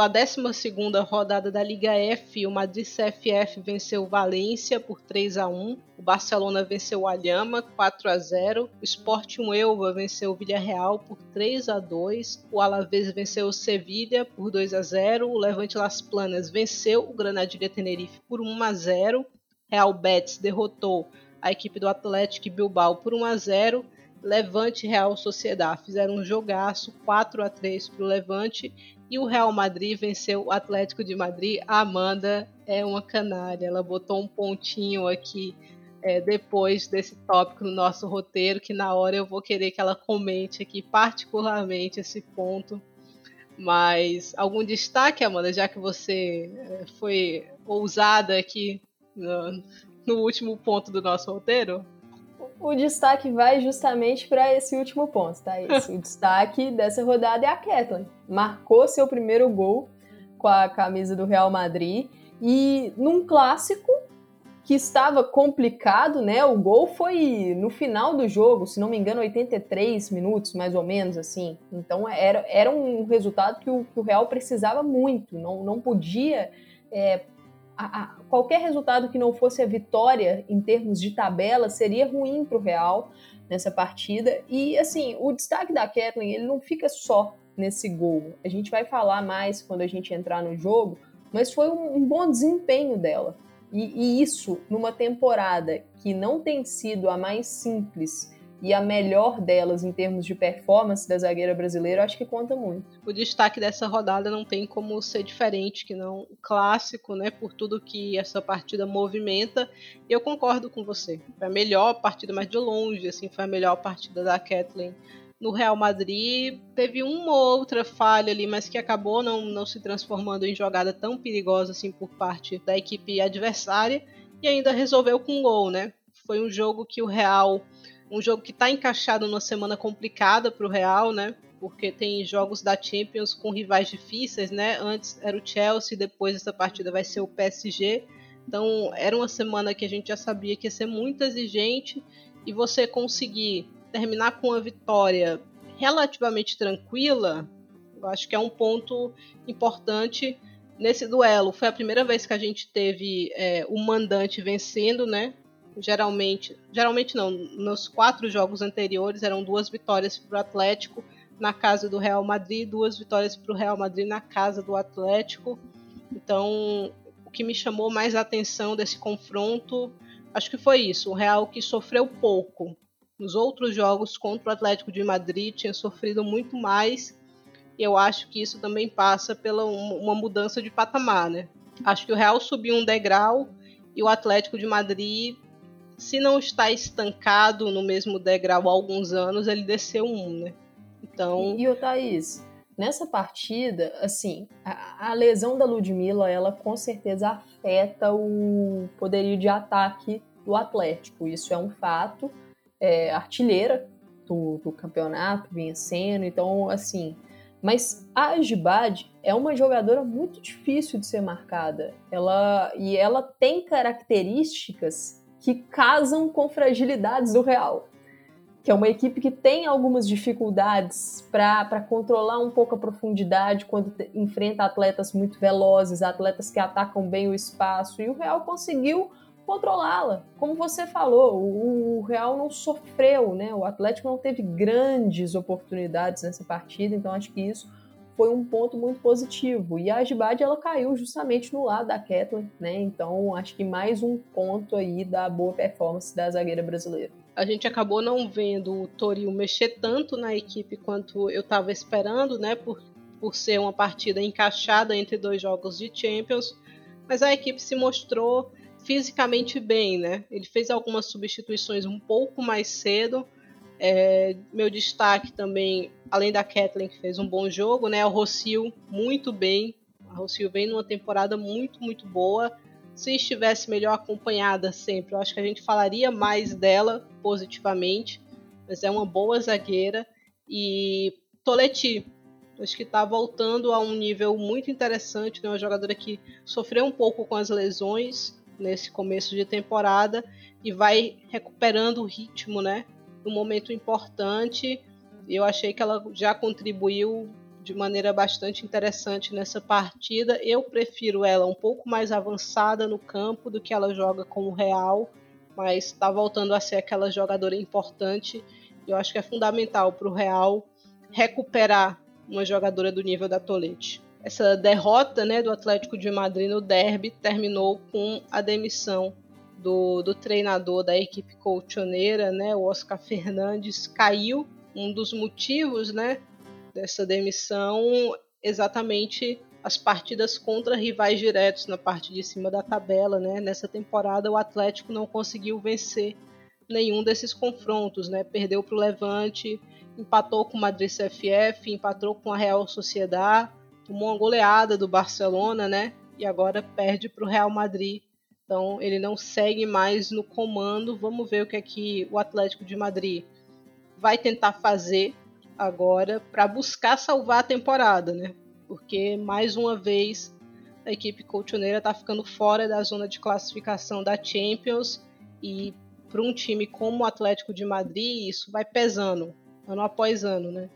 Pela 12 rodada da Liga F, o Madrid CFF venceu o Valência por 3 a 1, o Barcelona venceu o Alhama 4 a 0, o Sporting Elva venceu o Villarreal por 3 a 2, o Alavés venceu o Sevilha por 2 a 0, o Levante Las Planas venceu o Granadilha Tenerife por 1 a 0, Real Betis derrotou a equipe do Atlético Bilbao por 1 a 0 Levante e Real Sociedade fizeram um jogaço 4 a 3 para o Levante e o Real Madrid venceu o Atlético de Madrid. A Amanda é uma canária, ela botou um pontinho aqui é, depois desse tópico no nosso roteiro, que na hora eu vou querer que ela comente aqui particularmente esse ponto. Mas algum destaque, Amanda, já que você é, foi ousada aqui no, no último ponto do nosso roteiro? O destaque vai justamente para esse último ponto, tá? Esse, o *laughs* destaque dessa rodada é a Kathleen. Marcou seu primeiro gol com a camisa do Real Madrid e num clássico que estava complicado, né? O gol foi no final do jogo, se não me engano, 83 minutos, mais ou menos, assim. Então era, era um resultado que o, que o Real precisava muito, não, não podia é, a, qualquer resultado que não fosse a vitória em termos de tabela seria ruim para o Real nessa partida. E assim, o destaque da Kathleen ele não fica só nesse gol. A gente vai falar mais quando a gente entrar no jogo, mas foi um, um bom desempenho dela. E, e isso numa temporada que não tem sido a mais simples e a melhor delas em termos de performance da zagueira brasileira, acho que conta muito. O destaque dessa rodada não tem como ser diferente que não o clássico, né, por tudo que essa partida movimenta. Eu concordo com você. Foi a melhor partida mais de longe, assim, foi a melhor partida da Kathleen no Real Madrid. Teve uma ou outra falha ali, mas que acabou não, não se transformando em jogada tão perigosa assim por parte da equipe adversária e ainda resolveu com um gol, né? Foi um jogo que o Real um jogo que está encaixado numa semana complicada para o Real, né? Porque tem jogos da Champions com rivais difíceis, né? Antes era o Chelsea, depois essa partida vai ser o PSG. Então era uma semana que a gente já sabia que ia ser muito exigente e você conseguir terminar com uma vitória relativamente tranquila, eu acho que é um ponto importante nesse duelo. Foi a primeira vez que a gente teve é, o mandante vencendo, né? Geralmente, geralmente não, nos quatro jogos anteriores eram duas vitórias para o Atlético na casa do Real Madrid, duas vitórias para o Real Madrid na casa do Atlético. Então, o que me chamou mais a atenção desse confronto, acho que foi isso, o Real que sofreu pouco. Nos outros jogos contra o Atlético de Madrid tinha sofrido muito mais. E eu acho que isso também passa pela uma mudança de patamar, né? Acho que o Real subiu um degrau e o Atlético de Madrid se não está estancado no mesmo degrau há alguns anos, ele desceu um, né? Então. E, e o Thaís, nessa partida, assim, a, a, lesão da Ludmilla, ela com certeza afeta o poderio de ataque do Atlético. Isso é um fato. É, artilheira do, do campeonato, vinha sendo, então, assim. Mas a Agibad é uma jogadora muito difícil de ser marcada. Ela e ela tem características que casam com fragilidades do Real, que é uma equipe que tem algumas dificuldades para controlar um pouco a profundidade quando enfrenta atletas muito velozes, atletas que atacam bem o espaço, e o Real conseguiu controlá-la. Como você falou, o, o Real não sofreu, né? O Atlético não teve grandes oportunidades nessa partida, então acho que isso foi um ponto muito positivo. E a Agibade ela caiu justamente no lado da Kathleen, né? Então acho que mais um ponto aí da boa performance da zagueira brasileira. A gente acabou não vendo o Toril mexer tanto na equipe quanto eu estava esperando, né? Por, por ser uma partida encaixada entre dois jogos de Champions. Mas a equipe se mostrou fisicamente bem, né? Ele fez algumas substituições um pouco mais cedo é, meu destaque também, além da Kathleen, que fez um bom jogo, né? O Rocio, muito bem. A Rocio vem numa temporada muito, muito boa. Se estivesse melhor acompanhada sempre, eu acho que a gente falaria mais dela positivamente. Mas é uma boa zagueira. E Toleti, acho que está voltando a um nível muito interessante. Né? Uma jogadora que sofreu um pouco com as lesões nesse começo de temporada e vai recuperando o ritmo, né? Um momento importante. Eu achei que ela já contribuiu de maneira bastante interessante nessa partida. Eu prefiro ela um pouco mais avançada no campo do que ela joga com o Real, mas está voltando a ser aquela jogadora importante. Eu acho que é fundamental para o Real recuperar uma jogadora do nível da Tolete. Essa derrota né, do Atlético de Madrid no derby terminou com a demissão do, do treinador da equipe colchoneira, né, o Oscar Fernandes, caiu. Um dos motivos né, dessa demissão exatamente as partidas contra rivais diretos na parte de cima da tabela. Né? Nessa temporada, o Atlético não conseguiu vencer nenhum desses confrontos. Né? Perdeu para o Levante, empatou com o Madrid CFF, empatou com a Real Sociedad, tomou uma goleada do Barcelona né? e agora perde para o Real Madrid então ele não segue mais no comando. Vamos ver o que é que o Atlético de Madrid vai tentar fazer agora para buscar salvar a temporada, né? Porque mais uma vez a equipe colchoneira está ficando fora da zona de classificação da Champions e para um time como o Atlético de Madrid isso vai pesando ano após ano, né?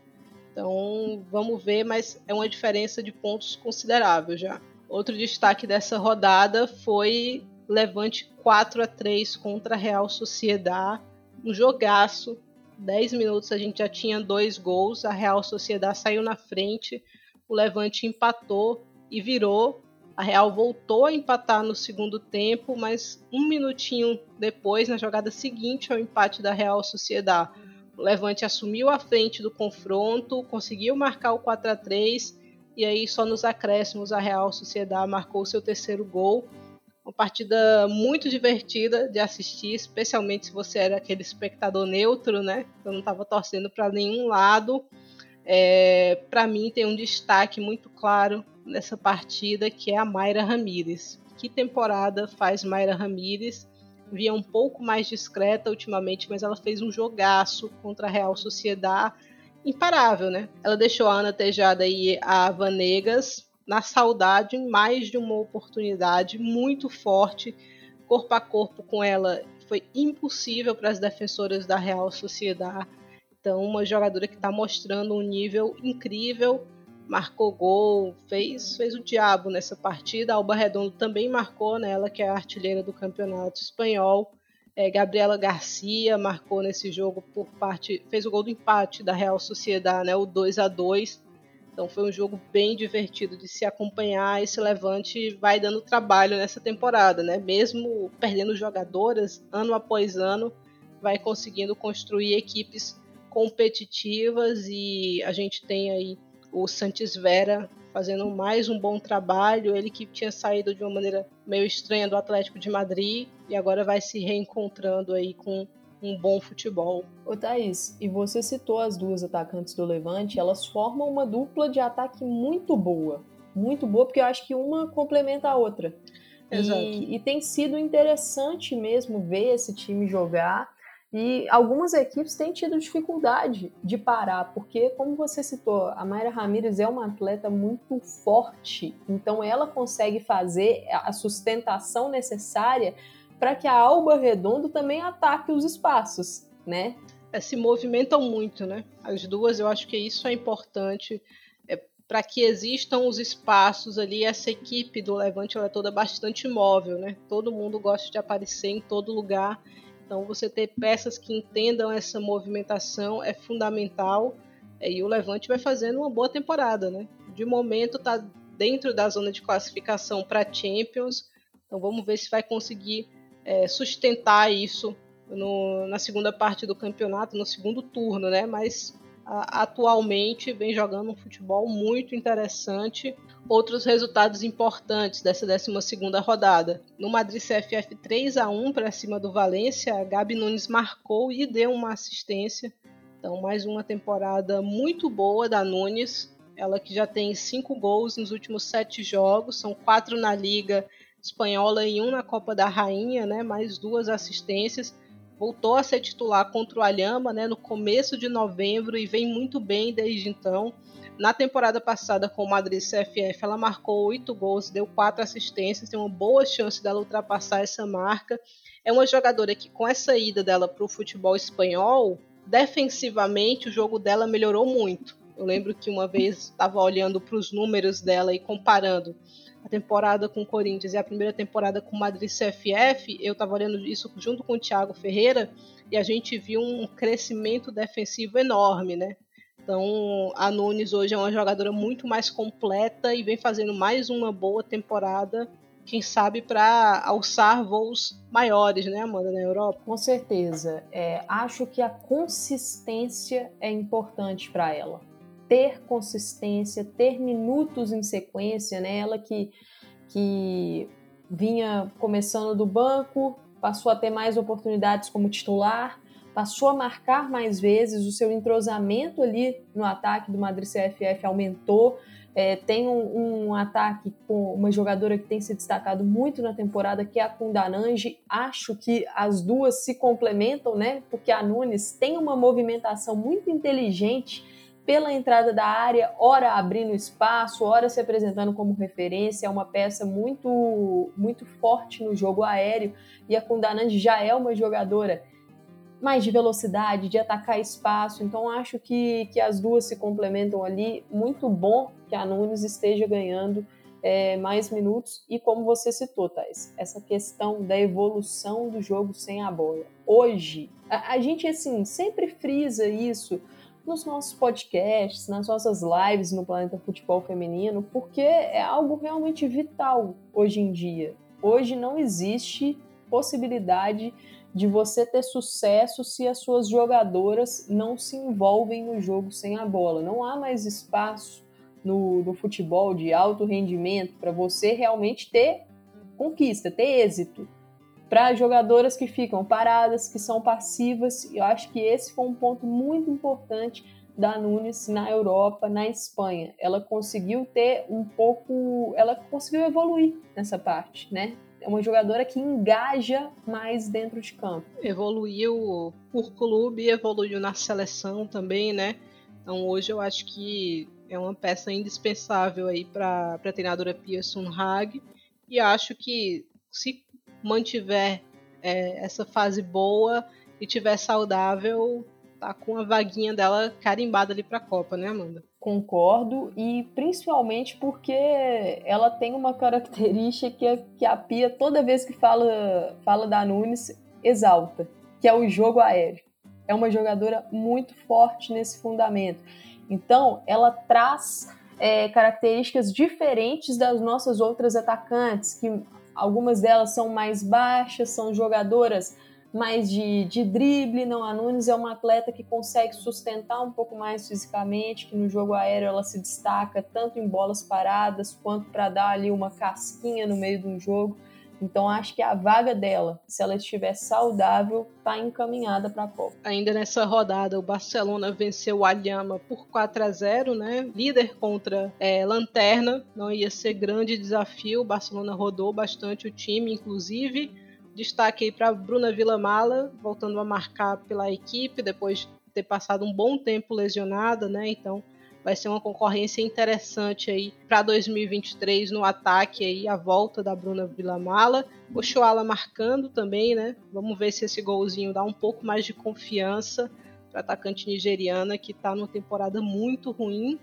Então vamos ver, mas é uma diferença de pontos considerável já. Outro destaque dessa rodada foi Levante 4 a 3 contra a Real Sociedad. Um jogaço. 10 minutos a gente já tinha dois gols. A Real Sociedad saiu na frente. O Levante empatou e virou. A Real voltou a empatar no segundo tempo, mas um minutinho depois, na jogada seguinte ao empate da Real Sociedad, o Levante assumiu a frente do confronto, conseguiu marcar o 4 a 3 e aí só nos acréscimos a Real Sociedad marcou seu terceiro gol uma partida muito divertida de assistir, especialmente se você era aquele espectador neutro, né? Eu não estava torcendo para nenhum lado. É, para mim tem um destaque muito claro nessa partida que é a Mayra Ramírez. Que temporada faz Mayra Ramírez? Via um pouco mais discreta ultimamente, mas ela fez um jogaço contra a Real Sociedade imparável, né? Ela deixou a Ana Tejada e a Vanegas na saudade em mais de uma oportunidade muito forte, corpo a corpo com ela. Foi impossível para as defensoras da Real Sociedade. Então, uma jogadora que está mostrando um nível incrível, marcou gol, fez, fez o diabo nessa partida. A Alba Redondo também marcou nela, que é a artilheira do campeonato espanhol. É, Gabriela Garcia marcou nesse jogo por parte, fez o gol do empate da Real Sociedade, né, o 2 a 2 então foi um jogo bem divertido de se acompanhar. Esse Levante vai dando trabalho nessa temporada, né? Mesmo perdendo jogadoras ano após ano, vai conseguindo construir equipes competitivas e a gente tem aí o Santos Vera fazendo mais um bom trabalho. Ele que tinha saído de uma maneira meio estranha do Atlético de Madrid e agora vai se reencontrando aí com um bom futebol. Ô Thaís, e você citou as duas atacantes do Levante, elas formam uma dupla de ataque muito boa. Muito boa, porque eu acho que uma complementa a outra. Exato. E, e tem sido interessante mesmo ver esse time jogar. E algumas equipes têm tido dificuldade de parar, porque, como você citou, a Mayra Ramírez é uma atleta muito forte, então ela consegue fazer a sustentação necessária para que a Alba Redondo também ataque os espaços, né? É, se movimentam muito, né? As duas, eu acho que isso é importante é, para que existam os espaços ali. Essa equipe do Levante é toda bastante móvel, né? Todo mundo gosta de aparecer em todo lugar. Então, você ter peças que entendam essa movimentação é fundamental. É, e o Levante vai fazendo uma boa temporada, né? de momento está dentro da zona de classificação para Champions. Então vamos ver se vai conseguir é, sustentar isso no, na segunda parte do campeonato, no segundo turno, né? Mas a, atualmente vem jogando um futebol muito interessante. Outros resultados importantes dessa 12 rodada. No Madrid CFF 3 a 1 para cima do Valência, Gabi Nunes marcou e deu uma assistência. Então, mais uma temporada muito boa da Nunes. Ela que já tem cinco gols nos últimos sete jogos, são quatro na Liga Espanhola e um na Copa da Rainha, né? Mais duas assistências. Voltou a ser titular contra o Alhama, né? No começo de novembro e vem muito bem desde então. Na temporada passada com o Madrid CFF, ela marcou oito gols, deu quatro assistências, tem uma boa chance dela ultrapassar essa marca. É uma jogadora que, com essa ida dela para o futebol espanhol, defensivamente o jogo dela melhorou muito. Eu lembro que uma vez estava olhando para os números dela e comparando a temporada com o Corinthians e a primeira temporada com o Madrid CFF, eu estava olhando isso junto com o Thiago Ferreira e a gente viu um crescimento defensivo enorme, né? Então, a Nunes hoje é uma jogadora muito mais completa e vem fazendo mais uma boa temporada, quem sabe para alçar voos maiores, né, Amanda, na Europa? Com certeza. É, acho que a consistência é importante para ela ter consistência, ter minutos em sequência, né? Ela que, que vinha começando do banco, passou a ter mais oportunidades como titular, passou a marcar mais vezes, o seu entrosamento ali no ataque do Madrid CFF aumentou. É, tem um, um, ataque com uma jogadora que tem se destacado muito na temporada, que é a Kundananji. Acho que as duas se complementam, né? Porque a Nunes tem uma movimentação muito inteligente pela entrada da área, ora abrindo espaço, ora se apresentando como referência, é uma peça muito muito forte no jogo aéreo. E a Kundanand já é uma jogadora mais de velocidade, de atacar espaço, então acho que, que as duas se complementam ali, muito bom que a Nunes esteja ganhando é, mais minutos. E como você citou, Thais, essa questão da evolução do jogo sem a bola. Hoje, a, a gente assim sempre frisa isso, nos nossos podcasts, nas nossas lives no Planeta Futebol Feminino, porque é algo realmente vital hoje em dia. Hoje não existe possibilidade de você ter sucesso se as suas jogadoras não se envolvem no jogo sem a bola. Não há mais espaço no, no futebol de alto rendimento para você realmente ter conquista, ter êxito para jogadoras que ficam paradas, que são passivas. Eu acho que esse foi um ponto muito importante da Nunes na Europa, na Espanha. Ela conseguiu ter um pouco, ela conseguiu evoluir nessa parte, né? É uma jogadora que engaja mais dentro de campo. Evoluiu por clube, evoluiu na seleção também, né? Então hoje eu acho que é uma peça indispensável aí para a treinadora Pia Sunhag e acho que se mantiver é, essa fase boa e tiver saudável, tá com a vaguinha dela carimbada ali para a Copa, né, Amanda? Concordo, e principalmente porque ela tem uma característica que, que a Pia, toda vez que fala, fala da Nunes, exalta, que é o jogo aéreo. É uma jogadora muito forte nesse fundamento. Então, ela traz é, características diferentes das nossas outras atacantes, que Algumas delas são mais baixas, são jogadoras mais de, de drible. Não, a Nunes é uma atleta que consegue sustentar um pouco mais fisicamente, que no jogo aéreo ela se destaca tanto em bolas paradas quanto para dar ali uma casquinha no meio de um jogo. Então acho que a vaga dela, se ela estiver saudável, está encaminhada para a Copa. Ainda nessa rodada, o Barcelona venceu o Alhama por 4 a 0, né? Líder contra é, Lanterna, não ia ser grande desafio. O Barcelona rodou bastante o time, inclusive. Destaque aí para Bruna Villamala, voltando a marcar pela equipe depois de ter passado um bom tempo lesionada, né? Então vai ser uma concorrência interessante aí para 2023 no ataque aí a volta da Bruna Villamala, o Shoala marcando também, né? Vamos ver se esse golzinho dá um pouco mais de confiança para atacante nigeriana que está numa temporada muito ruim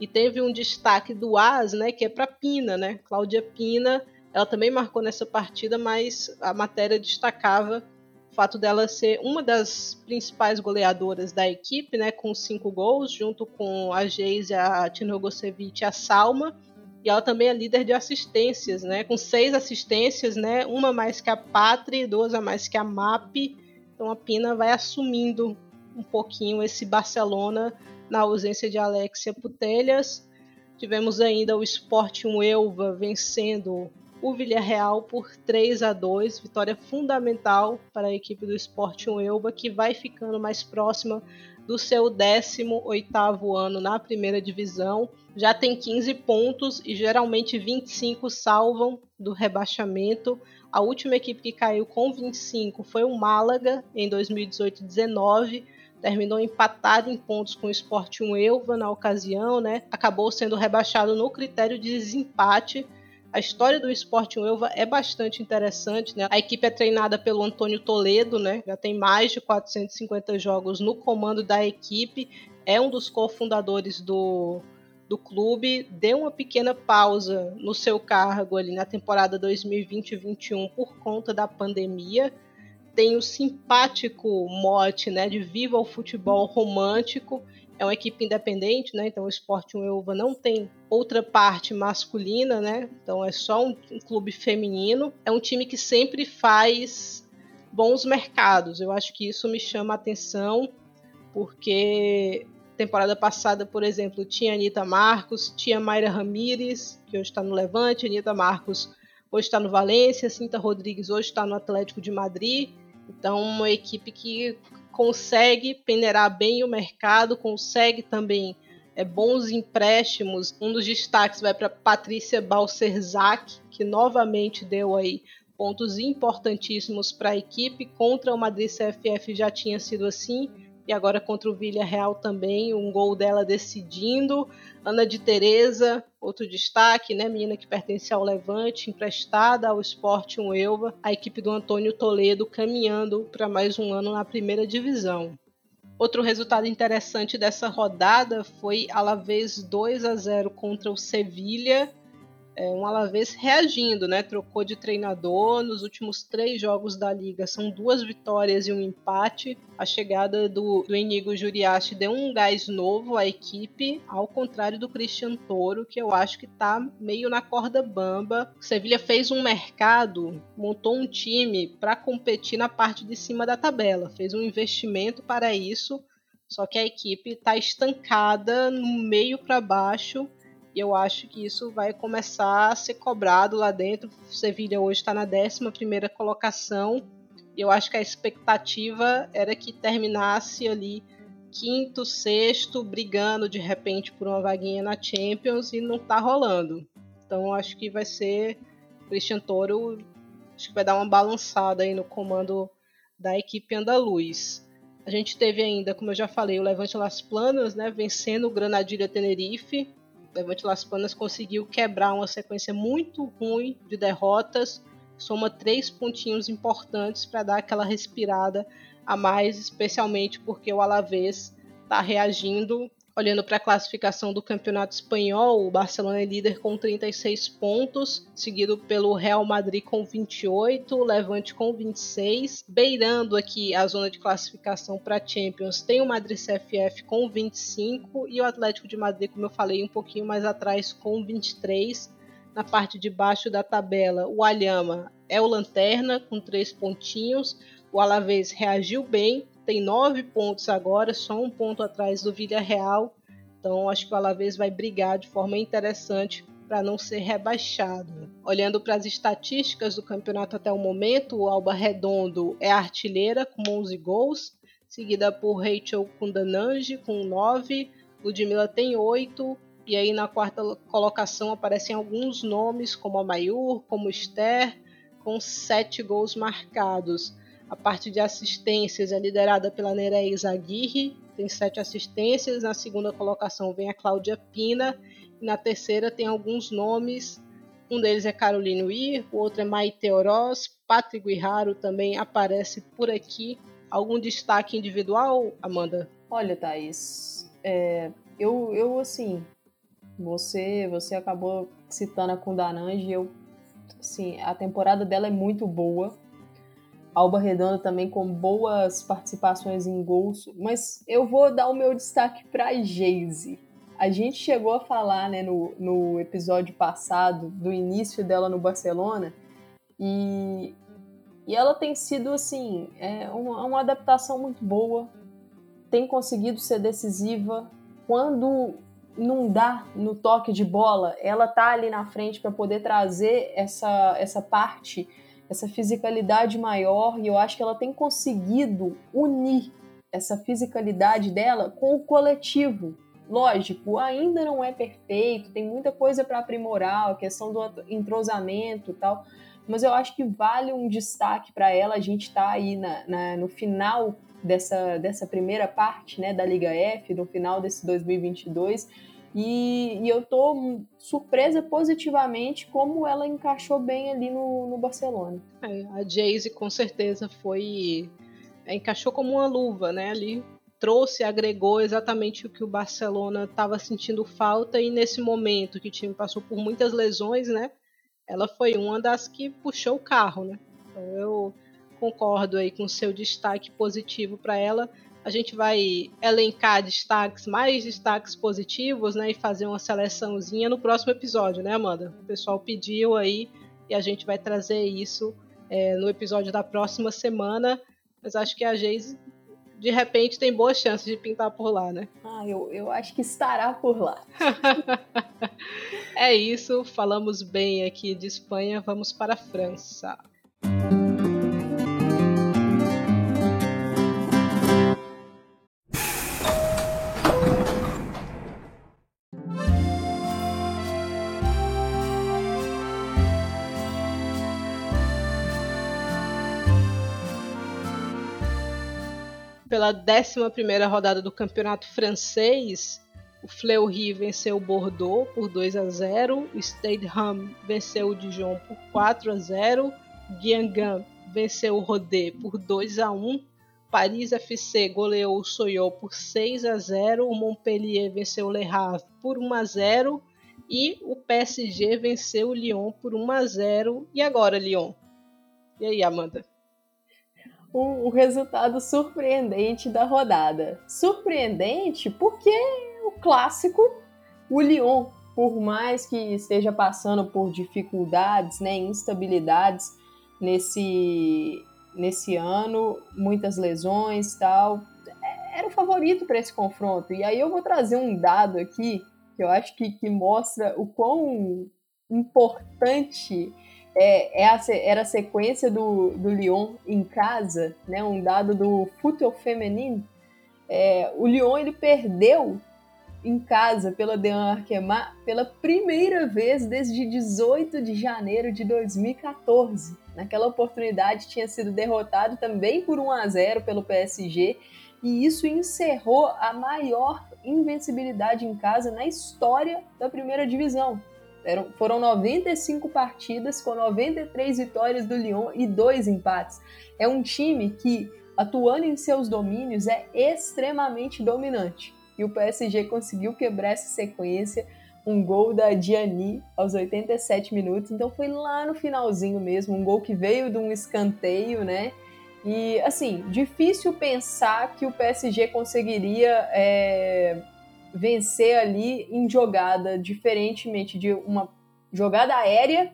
e teve um destaque do AS, né, que é para Pina, né? Cláudia Pina, ela também marcou nessa partida, mas a matéria destacava o fato dela ser uma das principais goleadoras da equipe, né, com cinco gols, junto com a Geise, a Tinogosevic e a Salma. E ela também é líder de assistências, né, com seis assistências, né, uma mais que a Patri, duas a mais que a MAP. Então a Pina vai assumindo um pouquinho esse Barcelona na ausência de Alexia Putelhas. Tivemos ainda o Sporting Elva vencendo o Villarreal por 3 a 2, vitória fundamental para a equipe do Sporting Elba, que vai ficando mais próxima do seu 18º ano na primeira divisão. Já tem 15 pontos e geralmente 25 salvam do rebaixamento. A última equipe que caiu com 25 foi o Málaga em 2018-19 terminou empatado em pontos com o Sporting Elva na ocasião, né? Acabou sendo rebaixado no critério de desempate a história do Esporte Uelva é bastante interessante, né? A equipe é treinada pelo Antônio Toledo, né? Já tem mais de 450 jogos no comando da equipe, é um dos cofundadores do, do clube, deu uma pequena pausa no seu cargo ali na temporada 2020-21 por conta da pandemia. Tem o simpático mote, né, de viva o futebol romântico é uma equipe independente, né? Então o Sporting Uelva não tem outra parte masculina, né? Então é só um, um clube feminino. É um time que sempre faz bons mercados. Eu acho que isso me chama a atenção, porque temporada passada, por exemplo, tinha Anitta Marcos, tinha Mayra Ramírez, que hoje está no Levante, Anitta Marcos hoje está no Valência, Cinta Rodrigues hoje está no Atlético de Madrid. Então, uma equipe que consegue peneirar bem o mercado, consegue também é, bons empréstimos. Um dos destaques vai para Patrícia Balcerzak, que novamente deu aí pontos importantíssimos para a equipe. Contra o Madrid CFF já tinha sido assim e agora contra o Villarreal também, um gol dela decidindo. Ana de Tereza, outro destaque, né, menina que pertence ao Levante, emprestada ao Sporting Elva, a equipe do Antônio Toledo caminhando para mais um ano na primeira divisão. Outro resultado interessante dessa rodada foi Alavés 2 a 0 contra o Sevilha é, um Alavés reagindo, né? Trocou de treinador nos últimos três jogos da liga. São duas vitórias e um empate. A chegada do, do Enigo Juriachi deu um gás novo à equipe, ao contrário do Christian Toro, que eu acho que tá meio na corda bamba. O Sevilha fez um mercado, montou um time para competir na parte de cima da tabela, fez um investimento para isso. Só que a equipe está estancada no meio para baixo e eu acho que isso vai começar a ser cobrado lá dentro. Sevilha hoje está na 11 colocação. E eu acho que a expectativa era que terminasse ali quinto, sexto, brigando de repente por uma vaguinha na Champions e não está rolando. Então acho que vai ser Christian Toro, acho que vai dar uma balançada aí no comando da equipe andaluz. A gente teve ainda, como eu já falei, o Levante Las Planas, né, vencendo o Granadilha Tenerife Levante Las Palmas conseguiu quebrar uma sequência muito ruim de derrotas, soma três pontinhos importantes para dar aquela respirada a mais, especialmente porque o Alavés está reagindo Olhando para a classificação do Campeonato Espanhol, o Barcelona é líder com 36 pontos, seguido pelo Real Madrid com 28, o Levante com 26. Beirando aqui a zona de classificação para Champions, tem o Madrid CFF com 25 e o Atlético de Madrid, como eu falei, um pouquinho mais atrás com 23. Na parte de baixo da tabela, o Alhama é o lanterna com 3 pontinhos. O Alavés reagiu bem, tem nove pontos agora, só um ponto atrás do Villarreal. Então acho que o Alavés vai brigar de forma interessante para não ser rebaixado. Olhando para as estatísticas do campeonato até o momento, o Alba Redondo é artilheira com 11 gols, seguida por Rachel Kundananji com 9, Ludmilla tem 8, e aí na quarta colocação aparecem alguns nomes como a Mayur, como Esther, com 7 gols marcados. A parte de assistências é liderada pela Nereis Aguirre, tem sete assistências. Na segunda colocação vem a Cláudia Pina. E na terceira tem alguns nomes. Um deles é Caroline Weir, o outro é Maite Oroz. Patrick Guiraro também aparece por aqui. Algum destaque individual, Amanda? Olha, Thaís, é, eu, eu assim, você você acabou citando a Kundananji, eu assim, a temporada dela é muito boa Alba Redonda também com boas participações em gols, mas eu vou dar o meu destaque para Geise. A gente chegou a falar né, no, no episódio passado do início dela no Barcelona e, e ela tem sido assim é uma, uma adaptação muito boa, tem conseguido ser decisiva quando não dá no toque de bola, ela tá ali na frente para poder trazer essa, essa parte, essa fisicalidade maior, e eu acho que ela tem conseguido unir essa fisicalidade dela com o coletivo. Lógico, ainda não é perfeito, tem muita coisa para aprimorar, a questão do entrosamento e tal, mas eu acho que vale um destaque para ela. A gente está aí na, na, no final dessa, dessa primeira parte né, da Liga F, no final desse 2022. E, e eu tô surpresa positivamente como ela encaixou bem ali no, no Barcelona. É, a Jayce com certeza foi. É, encaixou como uma luva, né? Ali trouxe, agregou exatamente o que o Barcelona estava sentindo falta e nesse momento que o time passou por muitas lesões, né? Ela foi uma das que puxou o carro, né? Então eu concordo aí com o seu destaque positivo para ela. A gente vai elencar destaques, mais destaques positivos, né? E fazer uma seleçãozinha no próximo episódio, né, Amanda? O pessoal pediu aí e a gente vai trazer isso é, no episódio da próxima semana. Mas acho que a Geise, de repente, tem boas chances de pintar por lá, né? Ah, eu, eu acho que estará por lá. *laughs* é isso, falamos bem aqui de Espanha, vamos para a França. Pela 11 rodada do campeonato francês, o Fleury venceu o Bordeaux por 2 a 0, o Stade Ham venceu o Dijon por 4 a 0, Guingamp venceu o Rodé por 2 a 1, Paris FC goleou o Soyot por 6 a 0, o Montpellier venceu o Le Havre por 1 a 0 e o PSG venceu o Lyon por 1 a 0. E agora, Lyon? E aí, Amanda? O, o resultado surpreendente da rodada. Surpreendente porque o clássico, o Lyon, por mais que esteja passando por dificuldades, né, instabilidades nesse, nesse ano, muitas lesões tal, era o favorito para esse confronto. E aí eu vou trazer um dado aqui que eu acho que, que mostra o quão importante é, é a, era a sequência do, do Lyon em casa, né, um dado do futebol feminino. É, o Lyon ele perdeu em casa pela Dean Arquemar pela primeira vez desde 18 de janeiro de 2014. Naquela oportunidade tinha sido derrotado também por 1 a 0 pelo PSG e isso encerrou a maior invencibilidade em casa na história da primeira divisão. Eram, foram 95 partidas com 93 vitórias do Lyon e dois empates. É um time que, atuando em seus domínios, é extremamente dominante. E o PSG conseguiu quebrar essa sequência. Um gol da Diani aos 87 minutos. Então foi lá no finalzinho mesmo. Um gol que veio de um escanteio, né? E assim, difícil pensar que o PSG conseguiria é, vencer ali em jogada, diferentemente de uma jogada aérea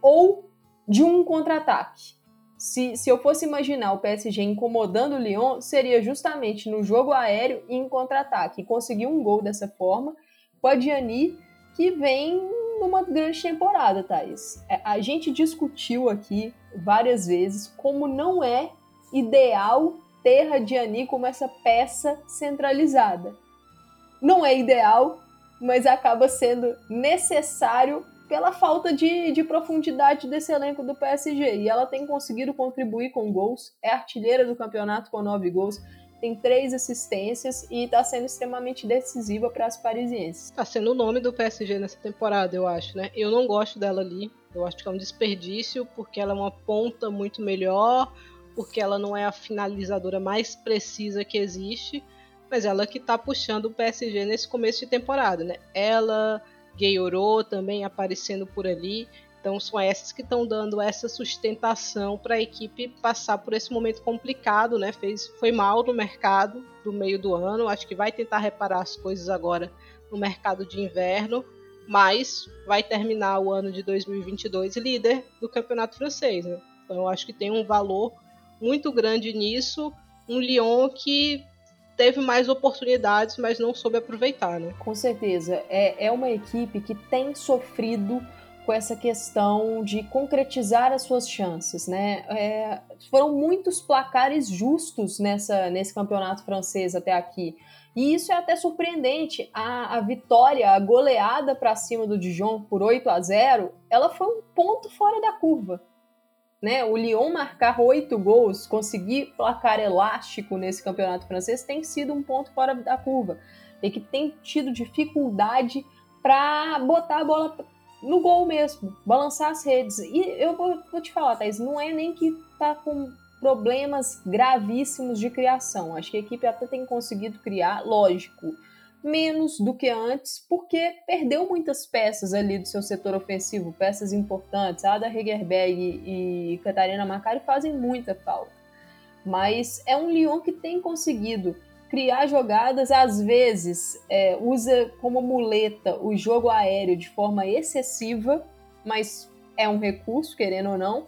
ou de um contra-ataque. Se, se eu fosse imaginar o PSG incomodando o Lyon, seria justamente no jogo aéreo e em contra-ataque. Conseguir um gol dessa forma com a Diani, que vem numa grande temporada, Thaís. É, a gente discutiu aqui várias vezes como não é ideal ter a Diani como essa peça centralizada não é ideal, mas acaba sendo necessário pela falta de, de profundidade desse elenco do PSG. E ela tem conseguido contribuir com gols, é artilheira do campeonato com nove gols, tem três assistências e está sendo extremamente decisiva para as parisienses. Está sendo o nome do PSG nessa temporada, eu acho, né? Eu não gosto dela ali, eu acho que é um desperdício, porque ela é uma ponta muito melhor, porque ela não é a finalizadora mais precisa que existe mas ela que tá puxando o PSG nesse começo de temporada, né? Ela, Gayoro também aparecendo por ali. Então são essas que estão dando essa sustentação para a equipe passar por esse momento complicado, né? Fez, foi mal no mercado do meio do ano, acho que vai tentar reparar as coisas agora no mercado de inverno, mas vai terminar o ano de 2022 líder do campeonato francês, né? Então eu acho que tem um valor muito grande nisso, um Lyon que teve mais oportunidades, mas não soube aproveitar, né? Com certeza. É, é uma equipe que tem sofrido com essa questão de concretizar as suas chances, né? É, foram muitos placares justos nessa, nesse campeonato francês até aqui. E isso é até surpreendente. A, a vitória, a goleada para cima do Dijon por 8 a 0, ela foi um ponto fora da curva. Né? O Lyon marcar oito gols, conseguir placar elástico nesse campeonato francês tem sido um ponto fora da curva. E que tem tido dificuldade para botar a bola no gol mesmo, balançar as redes. E eu vou, vou te falar, Thaís, não é nem que tá com problemas gravíssimos de criação. Acho que a equipe até tem conseguido criar, lógico, menos do que antes, porque perdeu muitas peças ali do seu setor ofensivo, peças importantes. A Ada Hegerberg e Catarina Macari fazem muita falta. Mas é um Lyon que tem conseguido criar jogadas, às vezes é, usa como muleta o jogo aéreo de forma excessiva, mas é um recurso, querendo ou não,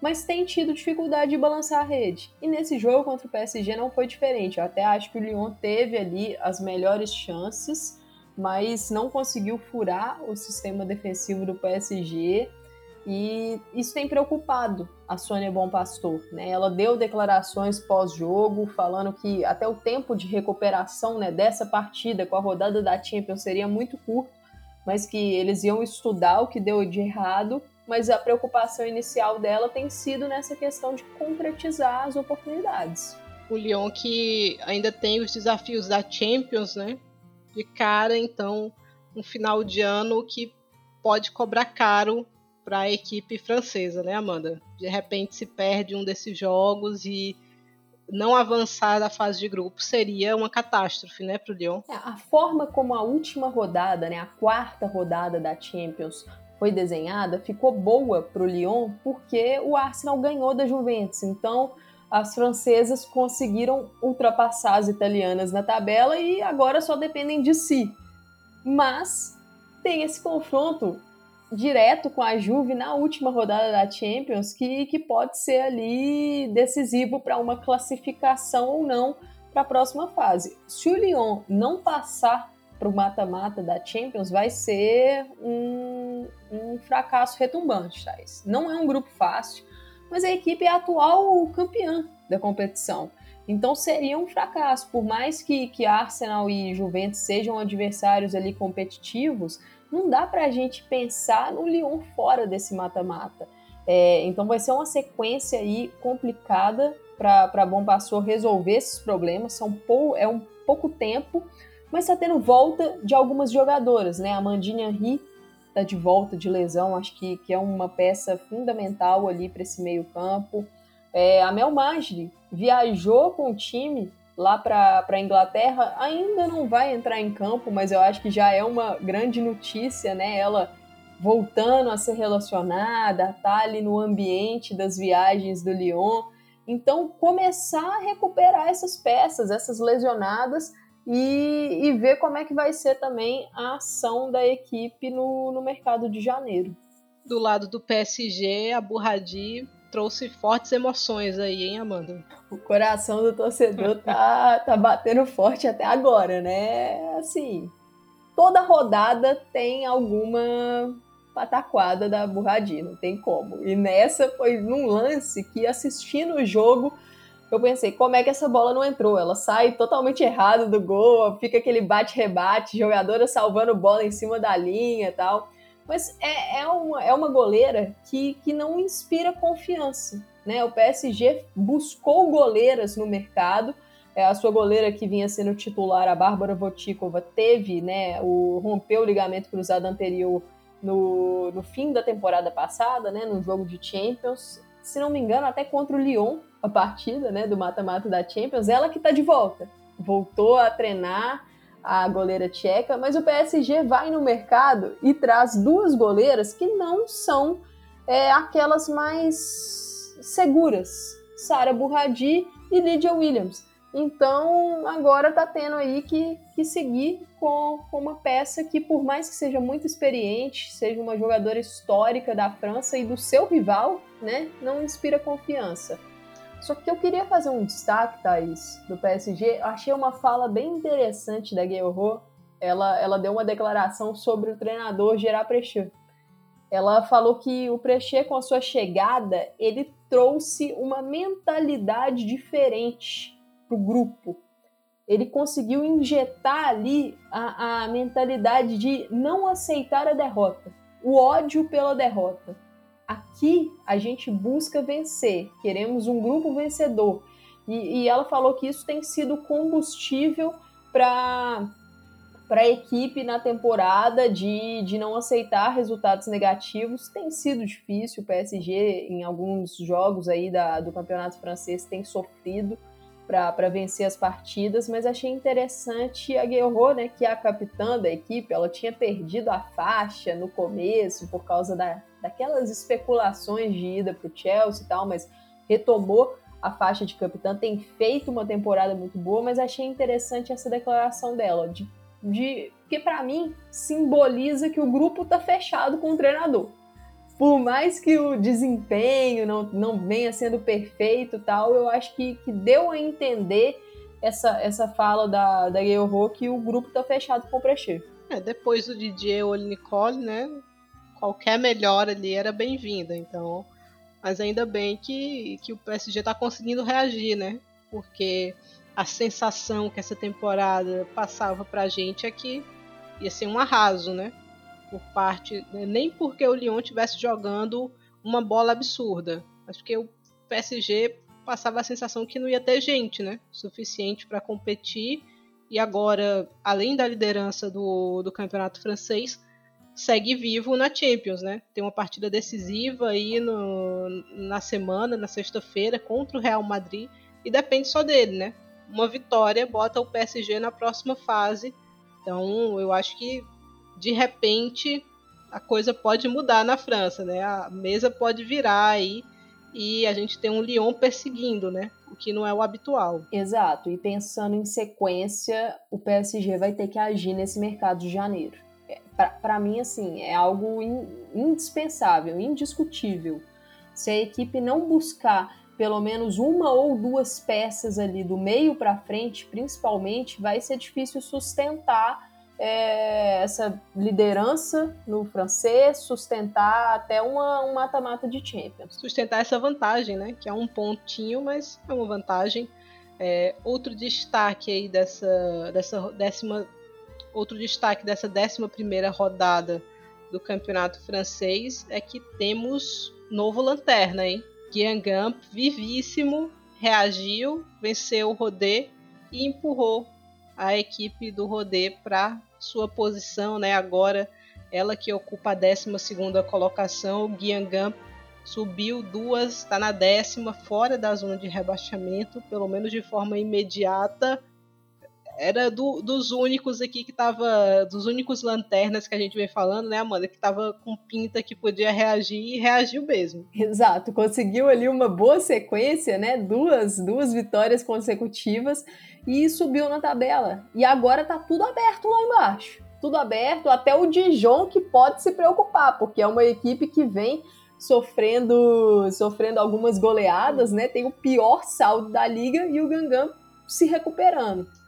mas tem tido dificuldade de balançar a rede. E nesse jogo contra o PSG não foi diferente. Eu até acho que o Lyon teve ali as melhores chances, mas não conseguiu furar o sistema defensivo do PSG e isso tem preocupado a Sônia Bom Pastor. Né? Ela deu declarações pós-jogo, falando que até o tempo de recuperação né, dessa partida com a rodada da Champions seria muito curto, mas que eles iam estudar o que deu de errado. Mas a preocupação inicial dela tem sido nessa questão de concretizar as oportunidades. O Lyon que ainda tem os desafios da Champions, né? De cara, então, um final de ano que pode cobrar caro para a equipe francesa, né, Amanda? De repente se perde um desses jogos e não avançar da fase de grupo seria uma catástrofe, né, para o Lyon. É, a forma como a última rodada, né, a quarta rodada da Champions foi desenhada, ficou boa para o Lyon porque o Arsenal ganhou da Juventus. Então as francesas conseguiram ultrapassar as italianas na tabela e agora só dependem de si. Mas tem esse confronto direto com a Juve na última rodada da Champions, que, que pode ser ali decisivo para uma classificação ou não para a próxima fase. Se o Lyon não passar para o mata-mata da Champions, vai ser um, um fracasso retumbante, Thais. Não é um grupo fácil, mas a equipe é a atual campeã da competição. Então seria um fracasso. Por mais que, que Arsenal e Juventus sejam adversários ali competitivos, não dá para a gente pensar no Lyon fora desse mata-mata. É, então vai ser uma sequência aí complicada para Bom Pastor resolver esses problemas. São pou, é um pouco tempo, mas está tendo volta de algumas jogadoras, né? A Mandinha Ri está de volta de lesão, acho que, que é uma peça fundamental ali para esse meio campo. É, a Mel Magri viajou com o time lá para a Inglaterra, ainda não vai entrar em campo, mas eu acho que já é uma grande notícia, né? Ela voltando a ser relacionada, tá ali no ambiente das viagens do Lyon. Então, começar a recuperar essas peças, essas lesionadas, e, e ver como é que vai ser também a ação da equipe no, no mercado de janeiro. Do lado do PSG, a Burradi trouxe fortes emoções aí, hein, Amanda? O coração do torcedor tá, *laughs* tá batendo forte até agora, né? Assim, toda rodada tem alguma pataquada da Burradi, não tem como. E nessa foi num lance que assistindo o jogo, eu pensei, como é que essa bola não entrou? Ela sai totalmente errado do gol, fica aquele bate-rebate, jogadora salvando bola em cima da linha e tal. Mas é, é, uma, é uma goleira que, que não inspira confiança. Né? O PSG buscou goleiras no mercado. É, a sua goleira que vinha sendo titular, a Bárbara Votikova, teve, né, o, rompeu o ligamento cruzado anterior no, no fim da temporada passada, né, no jogo de Champions. Se não me engano, até contra o Lyon, a partida né, do mata-mata da Champions, ela que está de volta. Voltou a treinar, a goleira tcheca, mas o PSG vai no mercado e traz duas goleiras que não são é, aquelas mais seguras, Sara Burradi e Lydia Williams. Então, agora tá tendo aí que, que seguir com, com uma peça que, por mais que seja muito experiente, seja uma jogadora histórica da França e do seu rival, né, não inspira confiança. Só que eu queria fazer um destaque, Thaís, do PSG. Eu achei uma fala bem interessante da Guerrero. Ela, ela deu uma declaração sobre o treinador Gerard Precher. Ela falou que o Precher, com a sua chegada, ele trouxe uma mentalidade diferente para o grupo. Ele conseguiu injetar ali a, a mentalidade de não aceitar a derrota, o ódio pela derrota. Aqui a gente busca vencer, queremos um grupo vencedor. E, e ela falou que isso tem sido combustível para para a equipe na temporada de, de não aceitar resultados negativos. Tem sido difícil, o PSG em alguns jogos aí da, do campeonato francês tem sofrido, para vencer as partidas, mas achei interessante a Guerrero, né, que é a capitã da equipe, ela tinha perdido a faixa no começo por causa da, daquelas especulações de ida para o Chelsea e tal, mas retomou a faixa de capitã, tem feito uma temporada muito boa, mas achei interessante essa declaração dela, de, de que para mim simboliza que o grupo está fechado com o treinador por mais que o desempenho não, não venha sendo perfeito tal, eu acho que, que deu a entender essa, essa fala da, da Guerrero que o grupo tá fechado com o Prechê. É, depois do DJ Oli Nicole, né? Qualquer melhora ali era bem-vinda, então. Mas ainda bem que, que o PSG tá conseguindo reagir, né? Porque a sensação que essa temporada passava pra gente é que ia ser um arraso, né? Por parte, né, nem porque o Lyon estivesse jogando uma bola absurda, mas porque o PSG passava a sensação que não ia ter gente, né, suficiente para competir. E agora, além da liderança do, do campeonato francês, segue vivo na Champions, né? Tem uma partida decisiva aí no, na semana, na sexta-feira, contra o Real Madrid, e depende só dele, né? Uma vitória bota o PSG na próxima fase. Então, eu acho que de repente a coisa pode mudar na França, né? A mesa pode virar aí e a gente tem um Lyon perseguindo, né? O que não é o habitual. Exato. E pensando em sequência, o PSG vai ter que agir nesse mercado de janeiro. É, Para mim, assim, é algo in, indispensável, indiscutível. Se a equipe não buscar pelo menos uma ou duas peças ali do meio para frente, principalmente, vai ser difícil sustentar é, essa liderança no francês, sustentar até uma, um mata-mata de Champions. Sustentar essa vantagem, né? Que é um pontinho, mas é uma vantagem. É, outro destaque aí dessa, dessa décima. Outro destaque dessa décima primeira rodada do campeonato francês é que temos novo lanterna, hein? Guingamp, vivíssimo, reagiu, venceu o Rodé e empurrou a equipe do Rodé para sua posição, né? Agora ela que ocupa a 12 colocação, o Guiangam subiu duas, está na décima, fora da zona de rebaixamento, pelo menos de forma imediata. Era do, dos únicos aqui que tava. Dos únicos lanternas que a gente vem falando, né, Amanda? Que tava com pinta que podia reagir e reagiu mesmo. Exato, conseguiu ali uma boa sequência, né? Duas, duas vitórias consecutivas e subiu na tabela. E agora tá tudo aberto lá embaixo. Tudo aberto, até o Dijon que pode se preocupar, porque é uma equipe que vem sofrendo sofrendo algumas goleadas, né? Tem o pior saldo da liga e o Gangan se recuperando.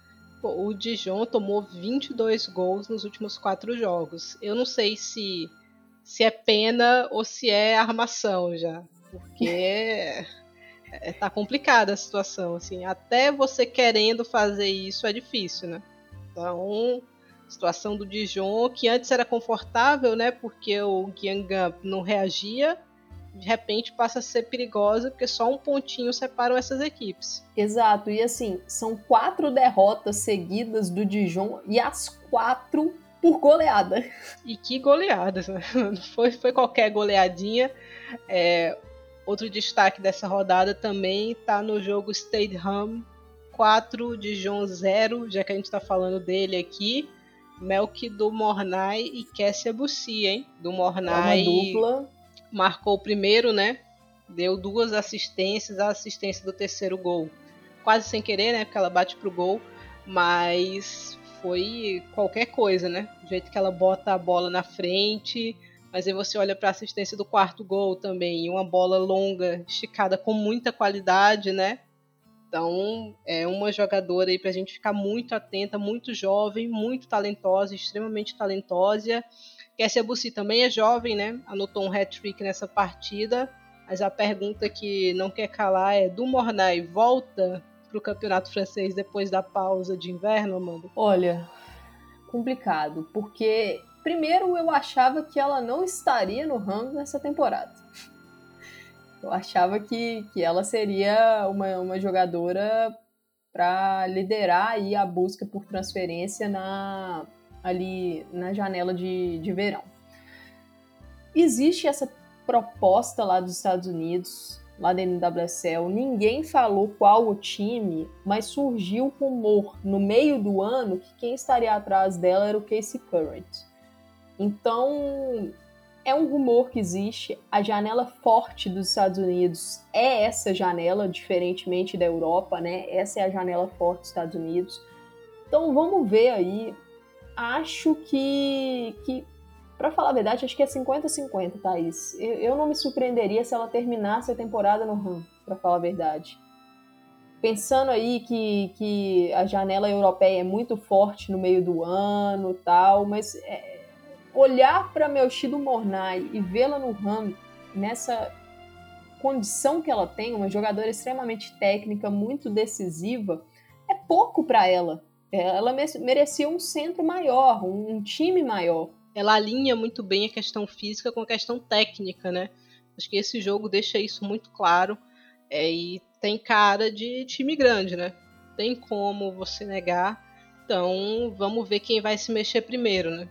O Dijon tomou 22 gols nos últimos quatro jogos. Eu não sei se se é pena ou se é armação já, porque *laughs* é, tá complicada a situação, assim. Até você querendo fazer isso é difícil, né? Então, situação do Dijon, que antes era confortável, né? Porque o Guingamp não reagia, de repente passa a ser perigosa, porque só um pontinho separam essas equipes. Exato, e assim, são quatro derrotas seguidas do Dijon e as quatro por goleada. E que goleada, né? *laughs* foi, foi qualquer goleadinha. É, Outro destaque dessa rodada também está no jogo Stade Ham 4 de João 0, já que a gente está falando dele aqui. Melk do Mornay e Kessia Bussi, hein? Do Mornay. É uma dupla. Marcou o primeiro, né? Deu duas assistências, a assistência do terceiro gol. Quase sem querer, né? Porque ela bate pro gol, mas foi qualquer coisa, né? Do jeito que ela bota a bola na frente, mas aí você olha para a assistência do quarto gol também, uma bola longa, esticada com muita qualidade, né? Então, é uma jogadora aí para a gente ficar muito atenta, muito jovem, muito talentosa, extremamente talentosa. Kessia Bussi também é jovem, né? Anotou um hat-trick nessa partida. Mas a pergunta que não quer calar é: do Mornay volta para o campeonato francês depois da pausa de inverno, Amanda? Olha, complicado, porque primeiro eu achava que ela não estaria no ramo nessa temporada. Eu achava que, que ela seria uma, uma jogadora para liderar aí a busca por transferência na, ali na janela de, de verão. Existe essa proposta lá dos Estados Unidos, lá da NWSL, ninguém falou qual o time, mas surgiu rumor no meio do ano que quem estaria atrás dela era o Casey Current. Então, é um rumor que existe. A janela forte dos Estados Unidos é essa janela, diferentemente da Europa, né? Essa é a janela forte dos Estados Unidos. Então vamos ver aí. Acho que, que para falar a verdade, acho que é 50-50, Thaís. Eu, eu não me surpreenderia se ela terminasse a temporada no RAM, para falar a verdade. Pensando aí que, que a janela europeia é muito forte no meio do ano tal, mas é, olhar para Melchido Mornay e vê-la no ramo nessa condição que ela tem, uma jogadora extremamente técnica, muito decisiva, é pouco para ela. Ela merecia um centro maior, um time maior. Ela alinha muito bem a questão física com a questão técnica, né? Acho que esse jogo deixa isso muito claro. É, e tem cara de time grande, né? Tem como você negar. Então, vamos ver quem vai se mexer primeiro, né?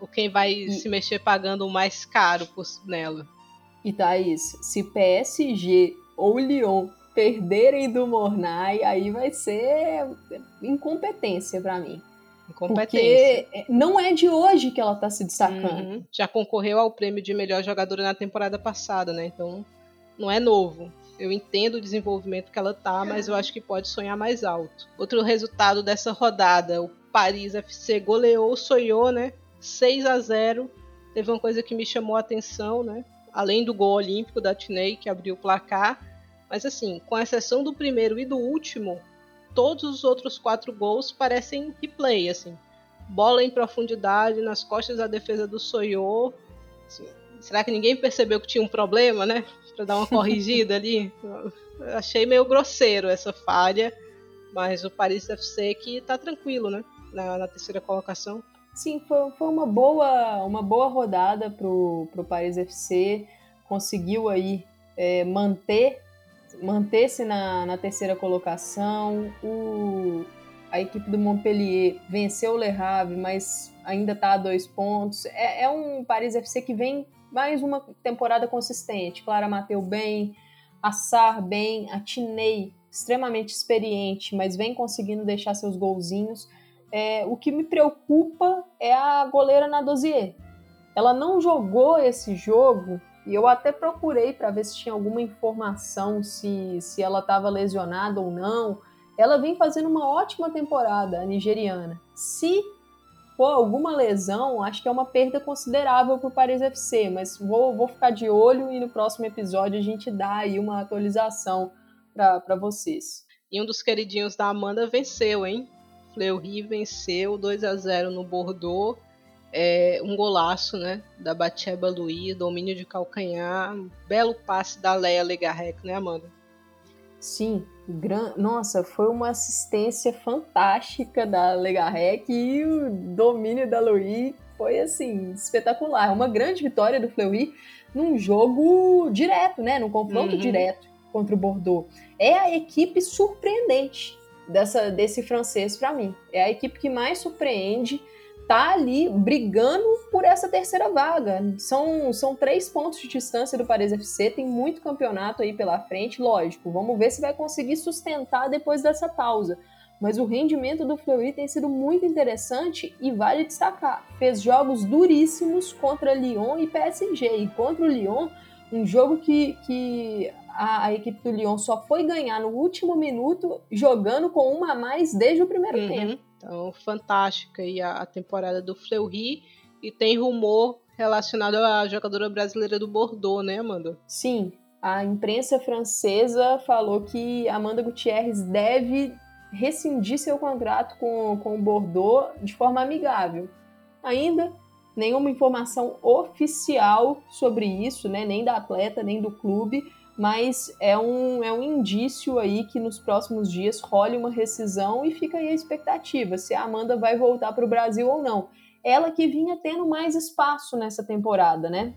Ou quem vai e... se mexer pagando o mais caro por, nela. E Thaís, se PSG ou Lyon perderem do Mornay, aí vai ser incompetência para mim. Incompetência. Porque não é de hoje que ela tá se destacando. Uhum. Já concorreu ao prêmio de melhor jogadora na temporada passada, né? Então não é novo. Eu entendo o desenvolvimento que ela tá, mas eu acho que pode sonhar mais alto. Outro resultado dessa rodada, o Paris FC goleou o Soyou, né? 6 a 0 Teve uma coisa que me chamou a atenção, né? Além do gol olímpico da Tinei, que abriu o placar. Mas assim, com exceção do primeiro e do último, todos os outros quatro gols parecem replay, assim. Bola em profundidade, nas costas da defesa do Soyô. Assim, será que ninguém percebeu que tinha um problema, né? Pra dar uma corrigida ali? Achei meio grosseiro essa falha. Mas o Paris FC que tá tranquilo, né? Na, na terceira colocação. Sim, foi, foi uma, boa, uma boa rodada para o Paris FC. Conseguiu aí é, manter manter-se na, na terceira colocação. O, a equipe do Montpellier venceu o Le Havre, mas ainda está a dois pontos. É, é, um Paris FC que vem mais uma temporada consistente. Clara Mateu bem, a Sar bem, a Tinei extremamente experiente, mas vem conseguindo deixar seus golzinhos. É, o que me preocupa é a goleira na Dozier. Ela não jogou esse jogo e eu até procurei para ver se tinha alguma informação se, se ela estava lesionada ou não. Ela vem fazendo uma ótima temporada, a nigeriana. Se for alguma lesão, acho que é uma perda considerável para o Paris FC, mas vou, vou ficar de olho e no próximo episódio a gente dá aí uma atualização para vocês. E um dos queridinhos da Amanda venceu, hein? Fleury venceu 2 a 0 no Bordeaux. É, um golaço né, da Batsheba Luiz, domínio de calcanhar, belo passe da Leia Legarrec, né, Amanda? Sim, gran... nossa, foi uma assistência fantástica da Legarrec e o domínio da Luiz foi assim, espetacular. Uma grande vitória do Fleury num jogo direto, né? Num confronto uhum. direto contra o Bordeaux. É a equipe surpreendente dessa, desse francês para mim. É a equipe que mais surpreende, tá ali brigando por essa terceira vaga. São, são três pontos de distância do Paris FC, tem muito campeonato aí pela frente, lógico. Vamos ver se vai conseguir sustentar depois dessa pausa. Mas o rendimento do Fleury tem sido muito interessante e vale destacar. Fez jogos duríssimos contra Lyon e PSG. E contra o Lyon Um jogo que, que a, a, equipe do Lyon só foi ganhar no último minuto, jogando com uma a mais desde o primeiro uhum. tempo. Então, fantástica aí a, a temporada do Fleury. E tem rumor relacionado à jogadora brasileira do Bordeaux, né, Amanda? Sim. A imprensa francesa falou que Amanda Gutierrez deve rescindir seu contrato com, com o Bordeaux de forma amigável. Ainda nenhuma informação oficial sobre isso, né? nem da atleta, nem do clube, mas é um, é um indício aí que nos próximos dias role uma rescisão e fica aí a expectativa se a Amanda vai voltar para o Brasil ou não. Ela que vinha tendo mais espaço nessa temporada, né?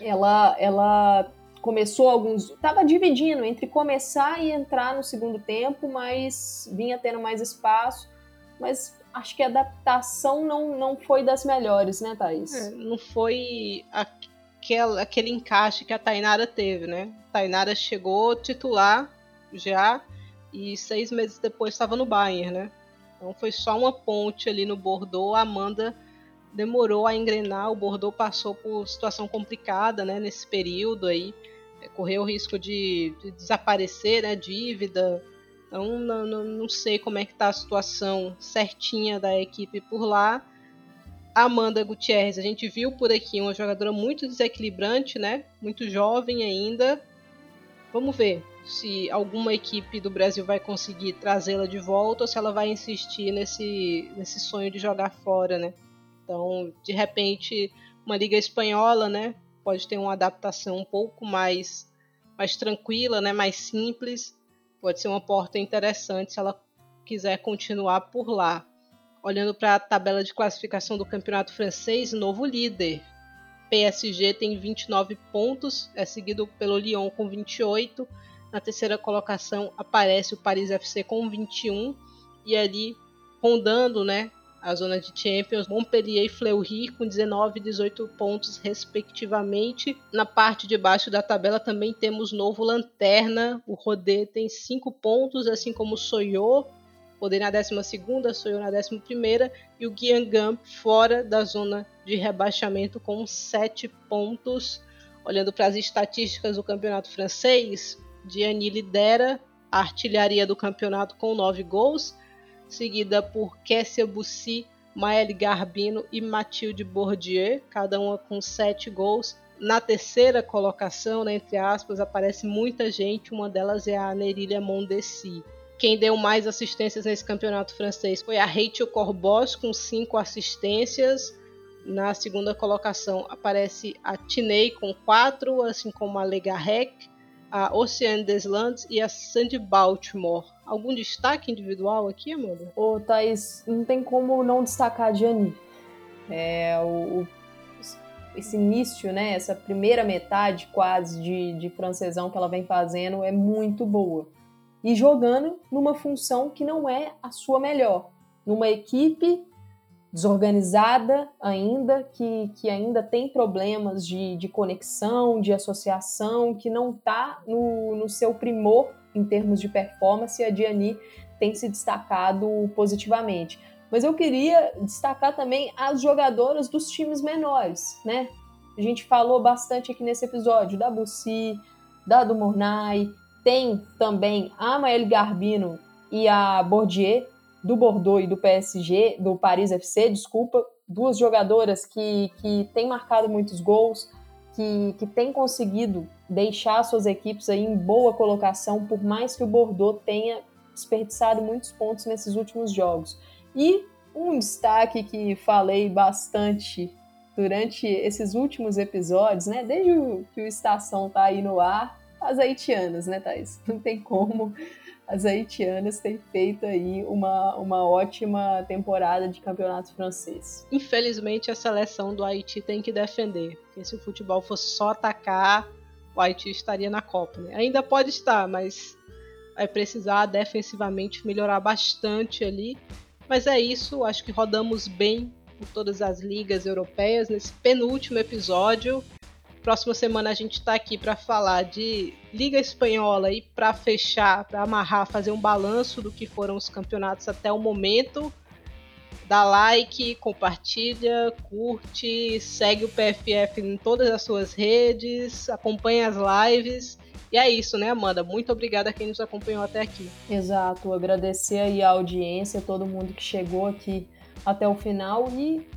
Ela, ela começou alguns. Estava dividindo entre começar e entrar no segundo tempo, mas vinha tendo mais espaço. Mas acho que a adaptação não, não foi das melhores, né, Thaís? É, não foi aquele, aquele encaixe que a Tainara teve, né? A Tainara chegou titular já e seis meses depois estava no Bayern, né? Então foi só uma ponte ali no Bordeaux. A Amanda demorou a engrenar, o Bordeaux passou por situação complicada, né? Nesse período aí, é, correu o risco de, de desaparecer, né? Dívida. Então não, não, não sei como é que tá a situação certinha da equipe por lá Amanda Gutierrez, a gente viu por aqui uma jogadora muito desequilibrante, né? Muito jovem ainda. Vamos ver se alguma equipe do Brasil vai conseguir trazê-la de volta ou se ela vai insistir nesse, nesse sonho de jogar fora, né? Então, de repente, uma liga espanhola, né? Pode ter uma adaptação um pouco mais, mais tranquila, né? Mais simples. Pode ser uma porta interessante se ela quiser continuar por lá. Olhando para a tabela de classificação do campeonato francês, novo líder. PSG tem 29 pontos, é seguido pelo Lyon com 28. Na terceira colocação aparece o Paris FC com 21 e ali rondando, né, a zona de Champions, Montpellier e Fleury com 19 e 18 pontos respectivamente. Na parte de baixo da tabela também temos novo lanterna, o Rodé tem 5 pontos, assim como o Soyot Poder na 12 Soyou na 11 e o Guiangam fora da zona de rebaixamento com 7 pontos. Olhando para as estatísticas do campeonato francês, Diani lidera a artilharia do campeonato com 9 gols, seguida por Kessia Bussi, Maëlle Garbino e Mathilde Bourdieu, cada uma com 7 gols. Na terceira colocação, né, entre aspas, aparece muita gente, uma delas é a Nerília Mondesi. Quem deu mais assistências nesse campeonato francês foi a Rachel Corbos, com cinco assistências. Na segunda colocação aparece a Tinei com quatro, assim como a Legarrec, a Oceane Deslandes e a Sandy Baltimore. Algum destaque individual aqui, Amanda? Ô, Thaís, não tem como não destacar a Gianni. É, o, o, esse início, né, essa primeira metade quase de, de francesão que ela vem fazendo é muito boa e jogando numa função que não é a sua melhor, numa equipe desorganizada ainda, que, que ainda tem problemas de, de conexão, de associação, que não está no, no seu primor em termos de performance, a Diani tem se destacado positivamente. Mas eu queria destacar também as jogadoras dos times menores, né? A gente falou bastante aqui nesse episódio da Bussi, da do Mornay, tem também a Maëlle Garbino e a Bordier, do Bordeaux e do PSG, do Paris FC, desculpa, duas jogadoras que, que têm marcado muitos gols, que, que têm conseguido deixar suas equipes aí em boa colocação, por mais que o Bordeaux tenha desperdiçado muitos pontos nesses últimos jogos. E um destaque que falei bastante durante esses últimos episódios, né, desde que o Estação tá aí no ar, as haitianas, né, Thais? *laughs* Não tem como as haitianas têm feito aí uma, uma ótima temporada de campeonato francês. Infelizmente, a seleção do Haiti tem que defender, porque se o futebol fosse só atacar, o Haiti estaria na Copa. Né? Ainda pode estar, mas vai precisar defensivamente melhorar bastante ali. Mas é isso, acho que rodamos bem por todas as ligas europeias nesse penúltimo episódio. Próxima semana a gente está aqui para falar de Liga Espanhola e para fechar, para amarrar, fazer um balanço do que foram os campeonatos até o momento. Dá like, compartilha, curte, segue o PFF em todas as suas redes, acompanha as lives. E é isso, né, Amanda? Muito obrigada a quem nos acompanhou até aqui. Exato, agradecer aí a audiência, todo mundo que chegou aqui até o final e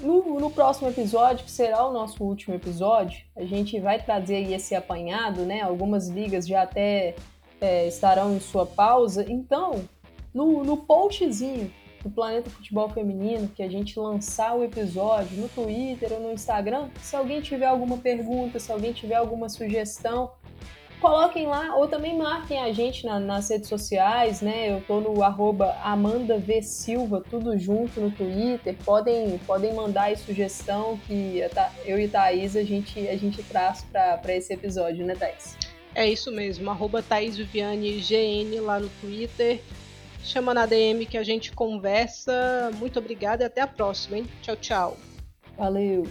no, no, próximo episódio, que será o nosso último episódio, a gente vai trazer aí esse apanhado, né? Algumas ligas já até é, estarão em sua pausa. Então, no, no postzinho do Planeta Futebol Feminino, que a gente lançar o episódio no Twitter ou no Instagram, se alguém tiver alguma pergunta, se alguém tiver alguma sugestão, coloquem lá ou também marquem a gente na, nas redes sociais, né? Eu tô no arroba Amanda v Silva, tudo junto no Twitter. Podem, podem mandar aí sugestão que eu e Thaís a gente, a gente traz para esse episódio, né, Thaís? É isso mesmo, arroba Thaís Viviane GN lá no Twitter. Chama na DM que a gente conversa. Muito obrigada e até a próxima, hein? Tchau, tchau. Valeu!